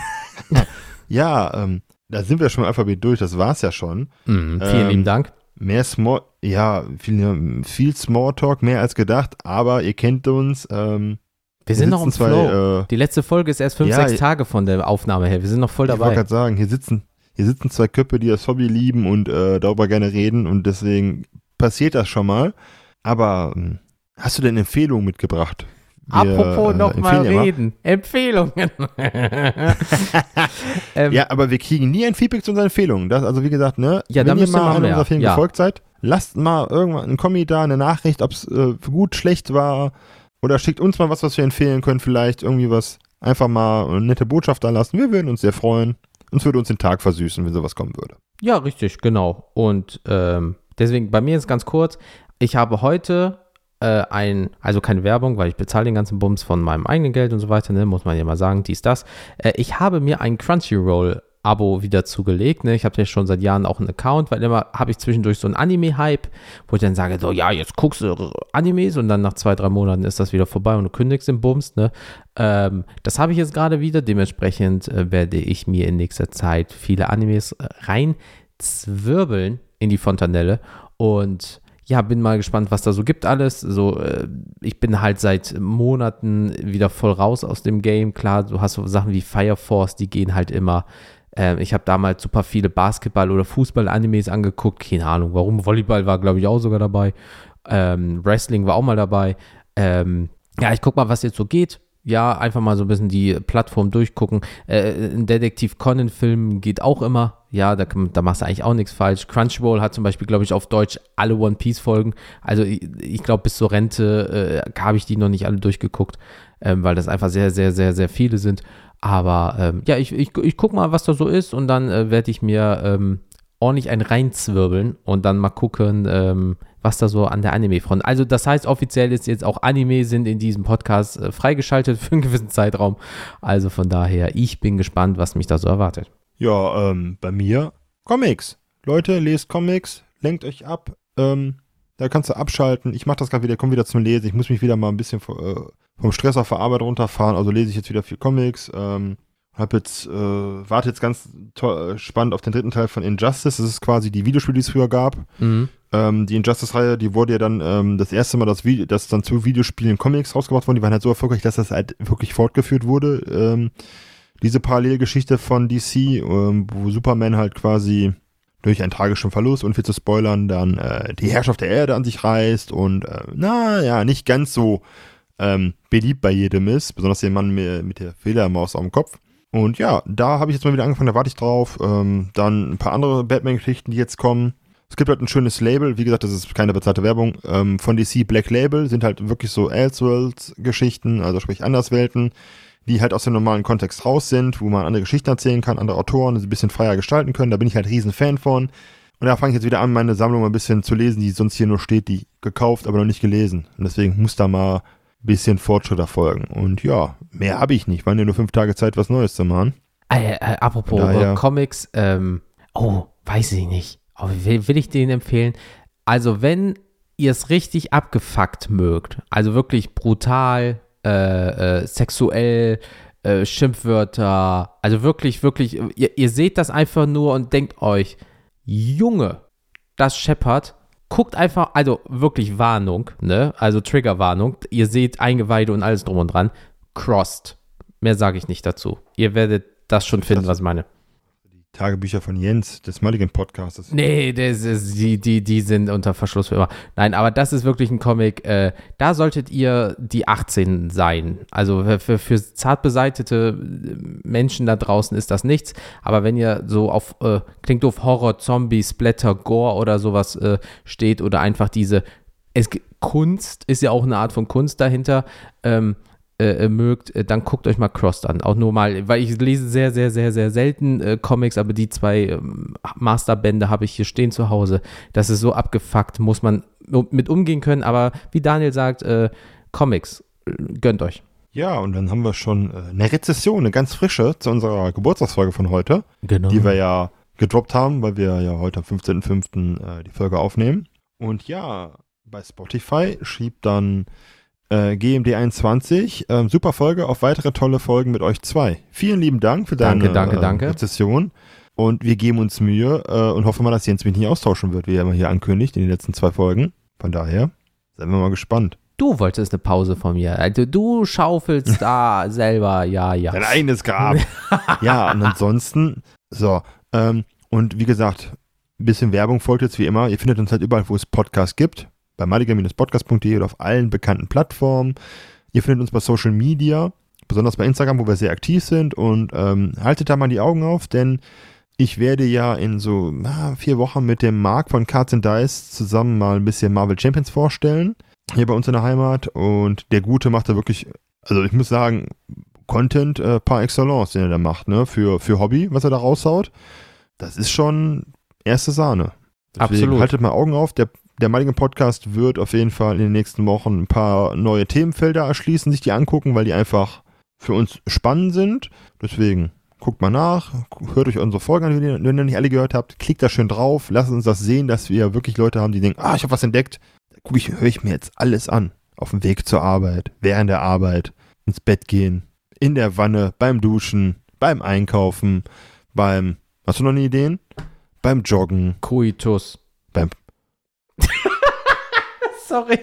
[SPEAKER 2] Ja, ähm, da sind wir schon im Alphabet durch, das war's ja schon.
[SPEAKER 1] Mhm, vielen
[SPEAKER 2] Ähm,
[SPEAKER 1] lieben Dank.
[SPEAKER 2] Mehr Small, ja, viel, viel Smalltalk, mehr als gedacht, aber ihr kennt uns. Ähm,
[SPEAKER 1] Wir sind noch im
[SPEAKER 2] sitzen
[SPEAKER 1] Flow.
[SPEAKER 2] Äh,
[SPEAKER 1] Die letzte Folge ist erst fünf,
[SPEAKER 2] Ja,
[SPEAKER 1] sechs Tage von der Aufnahme her. Wir sind noch voll
[SPEAKER 2] ich wollte
[SPEAKER 1] dabei.
[SPEAKER 2] gerade sagen, hier sitzen, hier sitzen zwei Köpfe, die das Hobby lieben und äh, darüber gerne reden und deswegen passiert das schon mal. Aber ähm, hast du denn Empfehlungen mitgebracht? Wir,
[SPEAKER 1] Apropos
[SPEAKER 2] äh,
[SPEAKER 1] nochmal
[SPEAKER 2] ja mal.
[SPEAKER 1] reden. Empfehlungen. ähm,
[SPEAKER 2] Ja, aber wir kriegen nie ein Feedback zu unseren Empfehlungen. Das, also wie gesagt, ne,
[SPEAKER 1] Ja,
[SPEAKER 2] wenn ihr mal an unserer Film
[SPEAKER 1] Ja.
[SPEAKER 2] gefolgt seid, lasst mal irgendwann einen Kommi da, eine Nachricht, ob es äh, gut, schlecht war oder schickt uns mal was, was wir empfehlen können, vielleicht irgendwie was, einfach mal eine nette Botschaft da lassen. Wir würden uns sehr freuen. Uns würde uns den Tag versüßen, wenn sowas kommen würde.
[SPEAKER 1] Ja, richtig, genau. Und ähm, deswegen, bei mir ist ganz kurz, ich habe heute äh, ein, also keine Werbung, weil ich bezahle den ganzen Bums von meinem eigenen Geld und so weiter, ne, muss man ja mal sagen, dies, das. Äh, ich habe mir ein Crunchyroll Abo wieder zugelegt. Ne? Ich habe ja schon seit Jahren auch einen Account, weil immer habe ich zwischendurch so einen Anime-Hype, wo ich dann sage, so, ja, jetzt guckst du Animes und dann nach zwei, drei Monaten ist das wieder vorbei und du kündigst den Bums. Ne? Ähm, das habe ich jetzt gerade wieder. Dementsprechend äh, werde ich mir in nächster Zeit viele Animes äh, reinzwirbeln in die Fontanelle und ja, bin mal gespannt, was da so gibt alles. So, äh, ich bin halt seit Monaten wieder voll raus aus dem Game. Klar, du hast so Sachen wie Fire Force, die gehen halt immer. Ähm, ich habe damals super viele Basketball- oder Fußball-Animes angeguckt. Keine Ahnung, warum. Volleyball war, glaube ich, auch sogar dabei. Ähm, Wrestling war auch mal dabei. Ähm, ja, ich guck mal, was jetzt so geht. Ja, einfach mal so ein bisschen die Plattform durchgucken. Äh, ein Detektiv Conan-Film geht auch immer. Ja, da, da machst du eigentlich auch nichts falsch. Crunchyroll hat zum Beispiel, glaube ich, auf Deutsch alle One Piece-Folgen. Also ich, ich glaube, bis zur Rente äh, habe ich die noch nicht alle durchgeguckt, ähm, weil das einfach sehr, sehr, sehr, sehr viele sind. Aber ähm, ja, ich, ich, ich guck mal, was da so ist und dann äh, werde ich mir ähm, ordentlich einen reinzwirbeln und dann mal gucken, ähm, was da so an der Anime-Front. Also das heißt, offiziell ist jetzt auch Anime sind in diesem Podcast äh, freigeschaltet für einen gewissen Zeitraum. Also von daher, ich bin gespannt, was mich da so erwartet.
[SPEAKER 2] Ja, ähm, bei mir Comics. Leute, lest Comics, lenkt euch ab. Ähm, da kannst du abschalten. Ich mache das gerade wieder, komme wieder zum Lesen. Ich muss mich wieder mal ein bisschen äh, vom Stress auf der Arbeit runterfahren. Also lese ich jetzt wieder viel Comics. Ähm, hab jetzt, äh, warte jetzt ganz äh, spannend auf den dritten Teil von Injustice. Das ist quasi die Videospiele, die es früher gab.
[SPEAKER 1] Mhm.
[SPEAKER 2] Ähm, die Injustice-Reihe, die wurde ja dann ähm, das erste Mal, das, Video, das dann zu Videospielen Comics rausgebracht worden. Die waren halt so erfolgreich, dass das halt wirklich fortgeführt wurde. Ähm, diese Parallelgeschichte von DC, ähm, wo Superman halt quasi durch einen tragischen Verlust, und viel zu spoilern, dann äh, die Herrschaft der Erde an sich reißt und äh, na ja, nicht ganz so ähm, beliebt bei jedem ist, besonders der Mann mit, der Fehlermaus auf dem Kopf. Und ja, da habe ich jetzt mal wieder angefangen, da warte ich drauf. Ähm, dann ein paar andere Batman-Geschichten, die jetzt kommen. Es gibt halt ein schönes Label, wie gesagt, das ist keine bezahlte Werbung, ähm, von DC Black Label, sind halt wirklich so Elseworlds-Geschichten, also sprich Anderswelten, die halt aus dem normalen Kontext raus sind, wo man andere Geschichten erzählen kann, andere Autoren, ein bisschen freier gestalten können. Da bin ich halt riesen Fan von. Und da fange ich jetzt wieder an, meine Sammlung ein bisschen zu lesen, die sonst hier nur steht, die gekauft, aber noch nicht gelesen. Und deswegen muss da mal bisschen Fortschritt erfolgen. Und ja, mehr habe ich nicht. Waren ja nur fünf Tage Zeit, was Neues zu machen.
[SPEAKER 1] Äh, äh, apropos
[SPEAKER 2] Daher-
[SPEAKER 1] Comics, ähm, oh, weiß ich nicht. Aber will, will ich den empfehlen? Also, wenn ihr es richtig abgefuckt mögt, also wirklich brutal, äh, äh, sexuell, äh, Schimpfwörter, also wirklich, wirklich, ihr, ihr seht das einfach nur und denkt euch, Junge, das scheppert. Guckt einfach, also wirklich Warnung, ne? Also Triggerwarnung. Ihr seht Eingeweide und alles drum und dran. Crossed. Mehr sage ich nicht dazu. Ihr werdet das schon finden, was ich meine.
[SPEAKER 2] Tagebücher von Jens, des Mulligan Podcasts.
[SPEAKER 1] Nee, das ist, die, die, die sind unter Verschluss für immer. Nein, aber das ist wirklich ein Comic, äh, da solltet ihr die 18 sein. Also für, für, zart beseitete Menschen da draußen ist das nichts. Aber wenn ihr so auf, äh, klingt doof, Horror, Zombie, Splatter, Gore oder sowas äh, steht oder einfach diese, es, Kunst ist ja auch eine Art von Kunst dahinter, ähm, äh, äh, mögt, äh, dann guckt euch mal Crossed an. Auch nur mal, weil ich lese sehr, sehr, sehr, sehr selten äh, Comics, aber die zwei ähm, Masterbände habe ich hier stehen zu Hause. Das ist so abgefuckt, muss man mit umgehen können. Aber wie Daniel sagt, äh, Comics, äh, gönnt euch.
[SPEAKER 2] Ja, und dann haben wir schon eine Rezession, eine ganz frische zu unserer Geburtstagsfolge von heute,
[SPEAKER 1] Genau.
[SPEAKER 2] die wir ja gedroppt haben, weil wir ja heute am 15.05. Äh, die Folge aufnehmen. Und ja, bei Spotify schrieb dann äh, GMD21, ähm, super Folge, auf weitere tolle Folgen mit euch zwei. Vielen lieben Dank für deine
[SPEAKER 1] Danke, danke,
[SPEAKER 2] äh,
[SPEAKER 1] danke.
[SPEAKER 2] Rezession. Und wir geben uns Mühe äh, und hoffen mal, dass Jens mich nicht austauschen wird, wie er immer hier ankündigt in den letzten zwei Folgen. Von daher, seien wir mal gespannt.
[SPEAKER 1] Du wolltest eine Pause von mir. Also du schaufelst da selber, ja, ja.
[SPEAKER 2] Dein eigenes Grab. ja, und ansonsten, so, ähm, und wie gesagt, ein bisschen Werbung folgt jetzt wie immer. Ihr findet uns halt überall, wo es Podcasts gibt. Bei maliger-podcast.de oder auf allen bekannten Plattformen. Ihr findet uns bei Social Media, besonders bei Instagram, wo wir sehr aktiv sind. Und ähm, haltet da mal die Augen auf, denn ich werde ja in so na, vier Wochen mit dem Marc von Cards and Dice zusammen mal ein bisschen Marvel Champions vorstellen. Hier bei uns in der Heimat. Und der Gute macht da wirklich, also ich muss sagen, Content äh, par excellence, den er da macht, ne? Für, für Hobby, was er da raushaut. Das ist schon erste Sahne.
[SPEAKER 1] Absolut.
[SPEAKER 2] Haltet mal Augen auf. Der, der Mulligan Podcast wird auf jeden Fall in den nächsten Wochen ein paar neue Themenfelder erschließen, sich die angucken, weil die einfach für uns spannend sind. Deswegen guckt mal nach, hört euch unsere Folgen an, wenn ihr, wenn ihr nicht alle gehört habt. Klickt da schön drauf, lasst uns das sehen, dass wir wirklich Leute haben, die denken, ah, ich habe was entdeckt. Da gucke ich, höre ich mir jetzt alles an. Auf dem Weg zur Arbeit, während der Arbeit, ins Bett gehen, in der Wanne, beim Duschen, beim Einkaufen, beim, hast du noch eine Ideen? Beim Joggen,
[SPEAKER 1] Coitus.
[SPEAKER 2] beim
[SPEAKER 1] Sorry.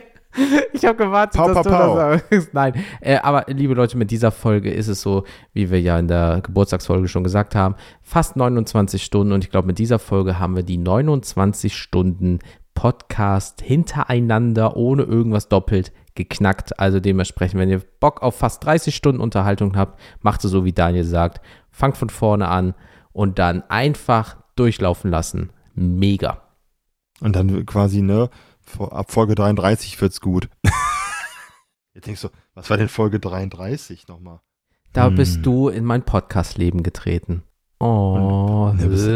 [SPEAKER 1] Ich habe gewartet,
[SPEAKER 2] Pau,
[SPEAKER 1] dass
[SPEAKER 2] pau,
[SPEAKER 1] du
[SPEAKER 2] pau.
[SPEAKER 1] das sagst. Nein, äh, aber liebe Leute, mit dieser Folge ist es so, wie wir ja in der Geburtstagsfolge schon gesagt haben, fast 29 Stunden und ich glaube, mit dieser Folge haben wir die 29 Stunden Podcast hintereinander, ohne irgendwas doppelt geknackt. Also dementsprechend, wenn ihr Bock auf fast 30 Stunden Unterhaltung habt, macht es so, wie Daniel sagt. Fangt von vorne an und dann einfach durchlaufen lassen. Mega.
[SPEAKER 2] Und dann quasi, ne, ab Folge 33 wird's gut. Jetzt denkst du, was war denn Folge 33 nochmal?
[SPEAKER 1] Da
[SPEAKER 2] Hm.
[SPEAKER 1] bist du in mein Podcast-Leben getreten. Oh.
[SPEAKER 2] Und- ne, bist-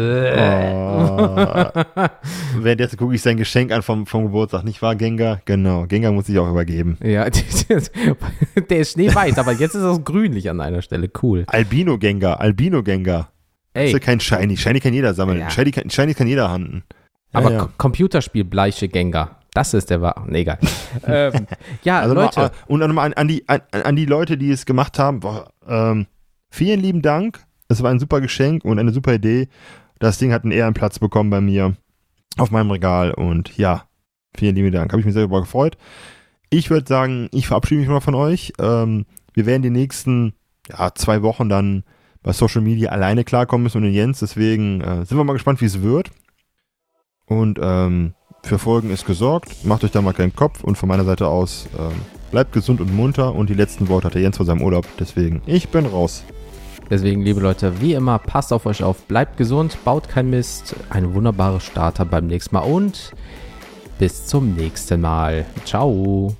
[SPEAKER 2] Oh. Währenddessen gucke ich sein Geschenk an vom, vom Geburtstag, nicht wahr, Gengar? Genau, Gengar muss ich auch übergeben.
[SPEAKER 1] Ja, der ist schneeweiß, aber jetzt ist es grünlich an einer Stelle. Cool.
[SPEAKER 2] Albino Gengar, Albino Gengar. Das ist ja
[SPEAKER 1] Ey,
[SPEAKER 2] kein Shiny. Shiny kann jeder sammeln.
[SPEAKER 1] Ja.
[SPEAKER 2] Shiny, kann, Shiny kann jeder handen.
[SPEAKER 1] Aber
[SPEAKER 2] ja.
[SPEAKER 1] Ko- Computerspiel bleiche Gengar. Das ist der war. Nee, egal. ähm, ja,
[SPEAKER 2] Also
[SPEAKER 1] Leute.
[SPEAKER 2] Mal, und dann mal an, an, die, an, an die Leute, die es gemacht haben, boah, ähm, vielen lieben Dank. Es war ein super Geschenk und eine super Idee. Das Ding hat einen Ehrenplatz bekommen bei mir auf meinem Regal und ja, vielen lieben Dank. Habe ich mich sehr darüber gefreut. Ich würde sagen, ich verabschiede mich mal von euch. Ähm, wir werden die nächsten ja, zwei Wochen dann bei Social Media alleine klarkommen müssen und den Jens. Deswegen äh, sind wir mal gespannt, wie es wird. Und ähm, für Folgen ist gesorgt. Macht euch da mal keinen Kopf. Und von meiner Seite aus, ähm, bleibt gesund und munter. Und die letzten Worte hat der Jens vor seinem Urlaub. Deswegen, ich bin raus.
[SPEAKER 1] Deswegen, liebe Leute, wie immer, passt auf euch auf, bleibt gesund, baut kein Mist. Eine wunderbare Starter beim nächsten Mal und bis zum nächsten Mal. Ciao.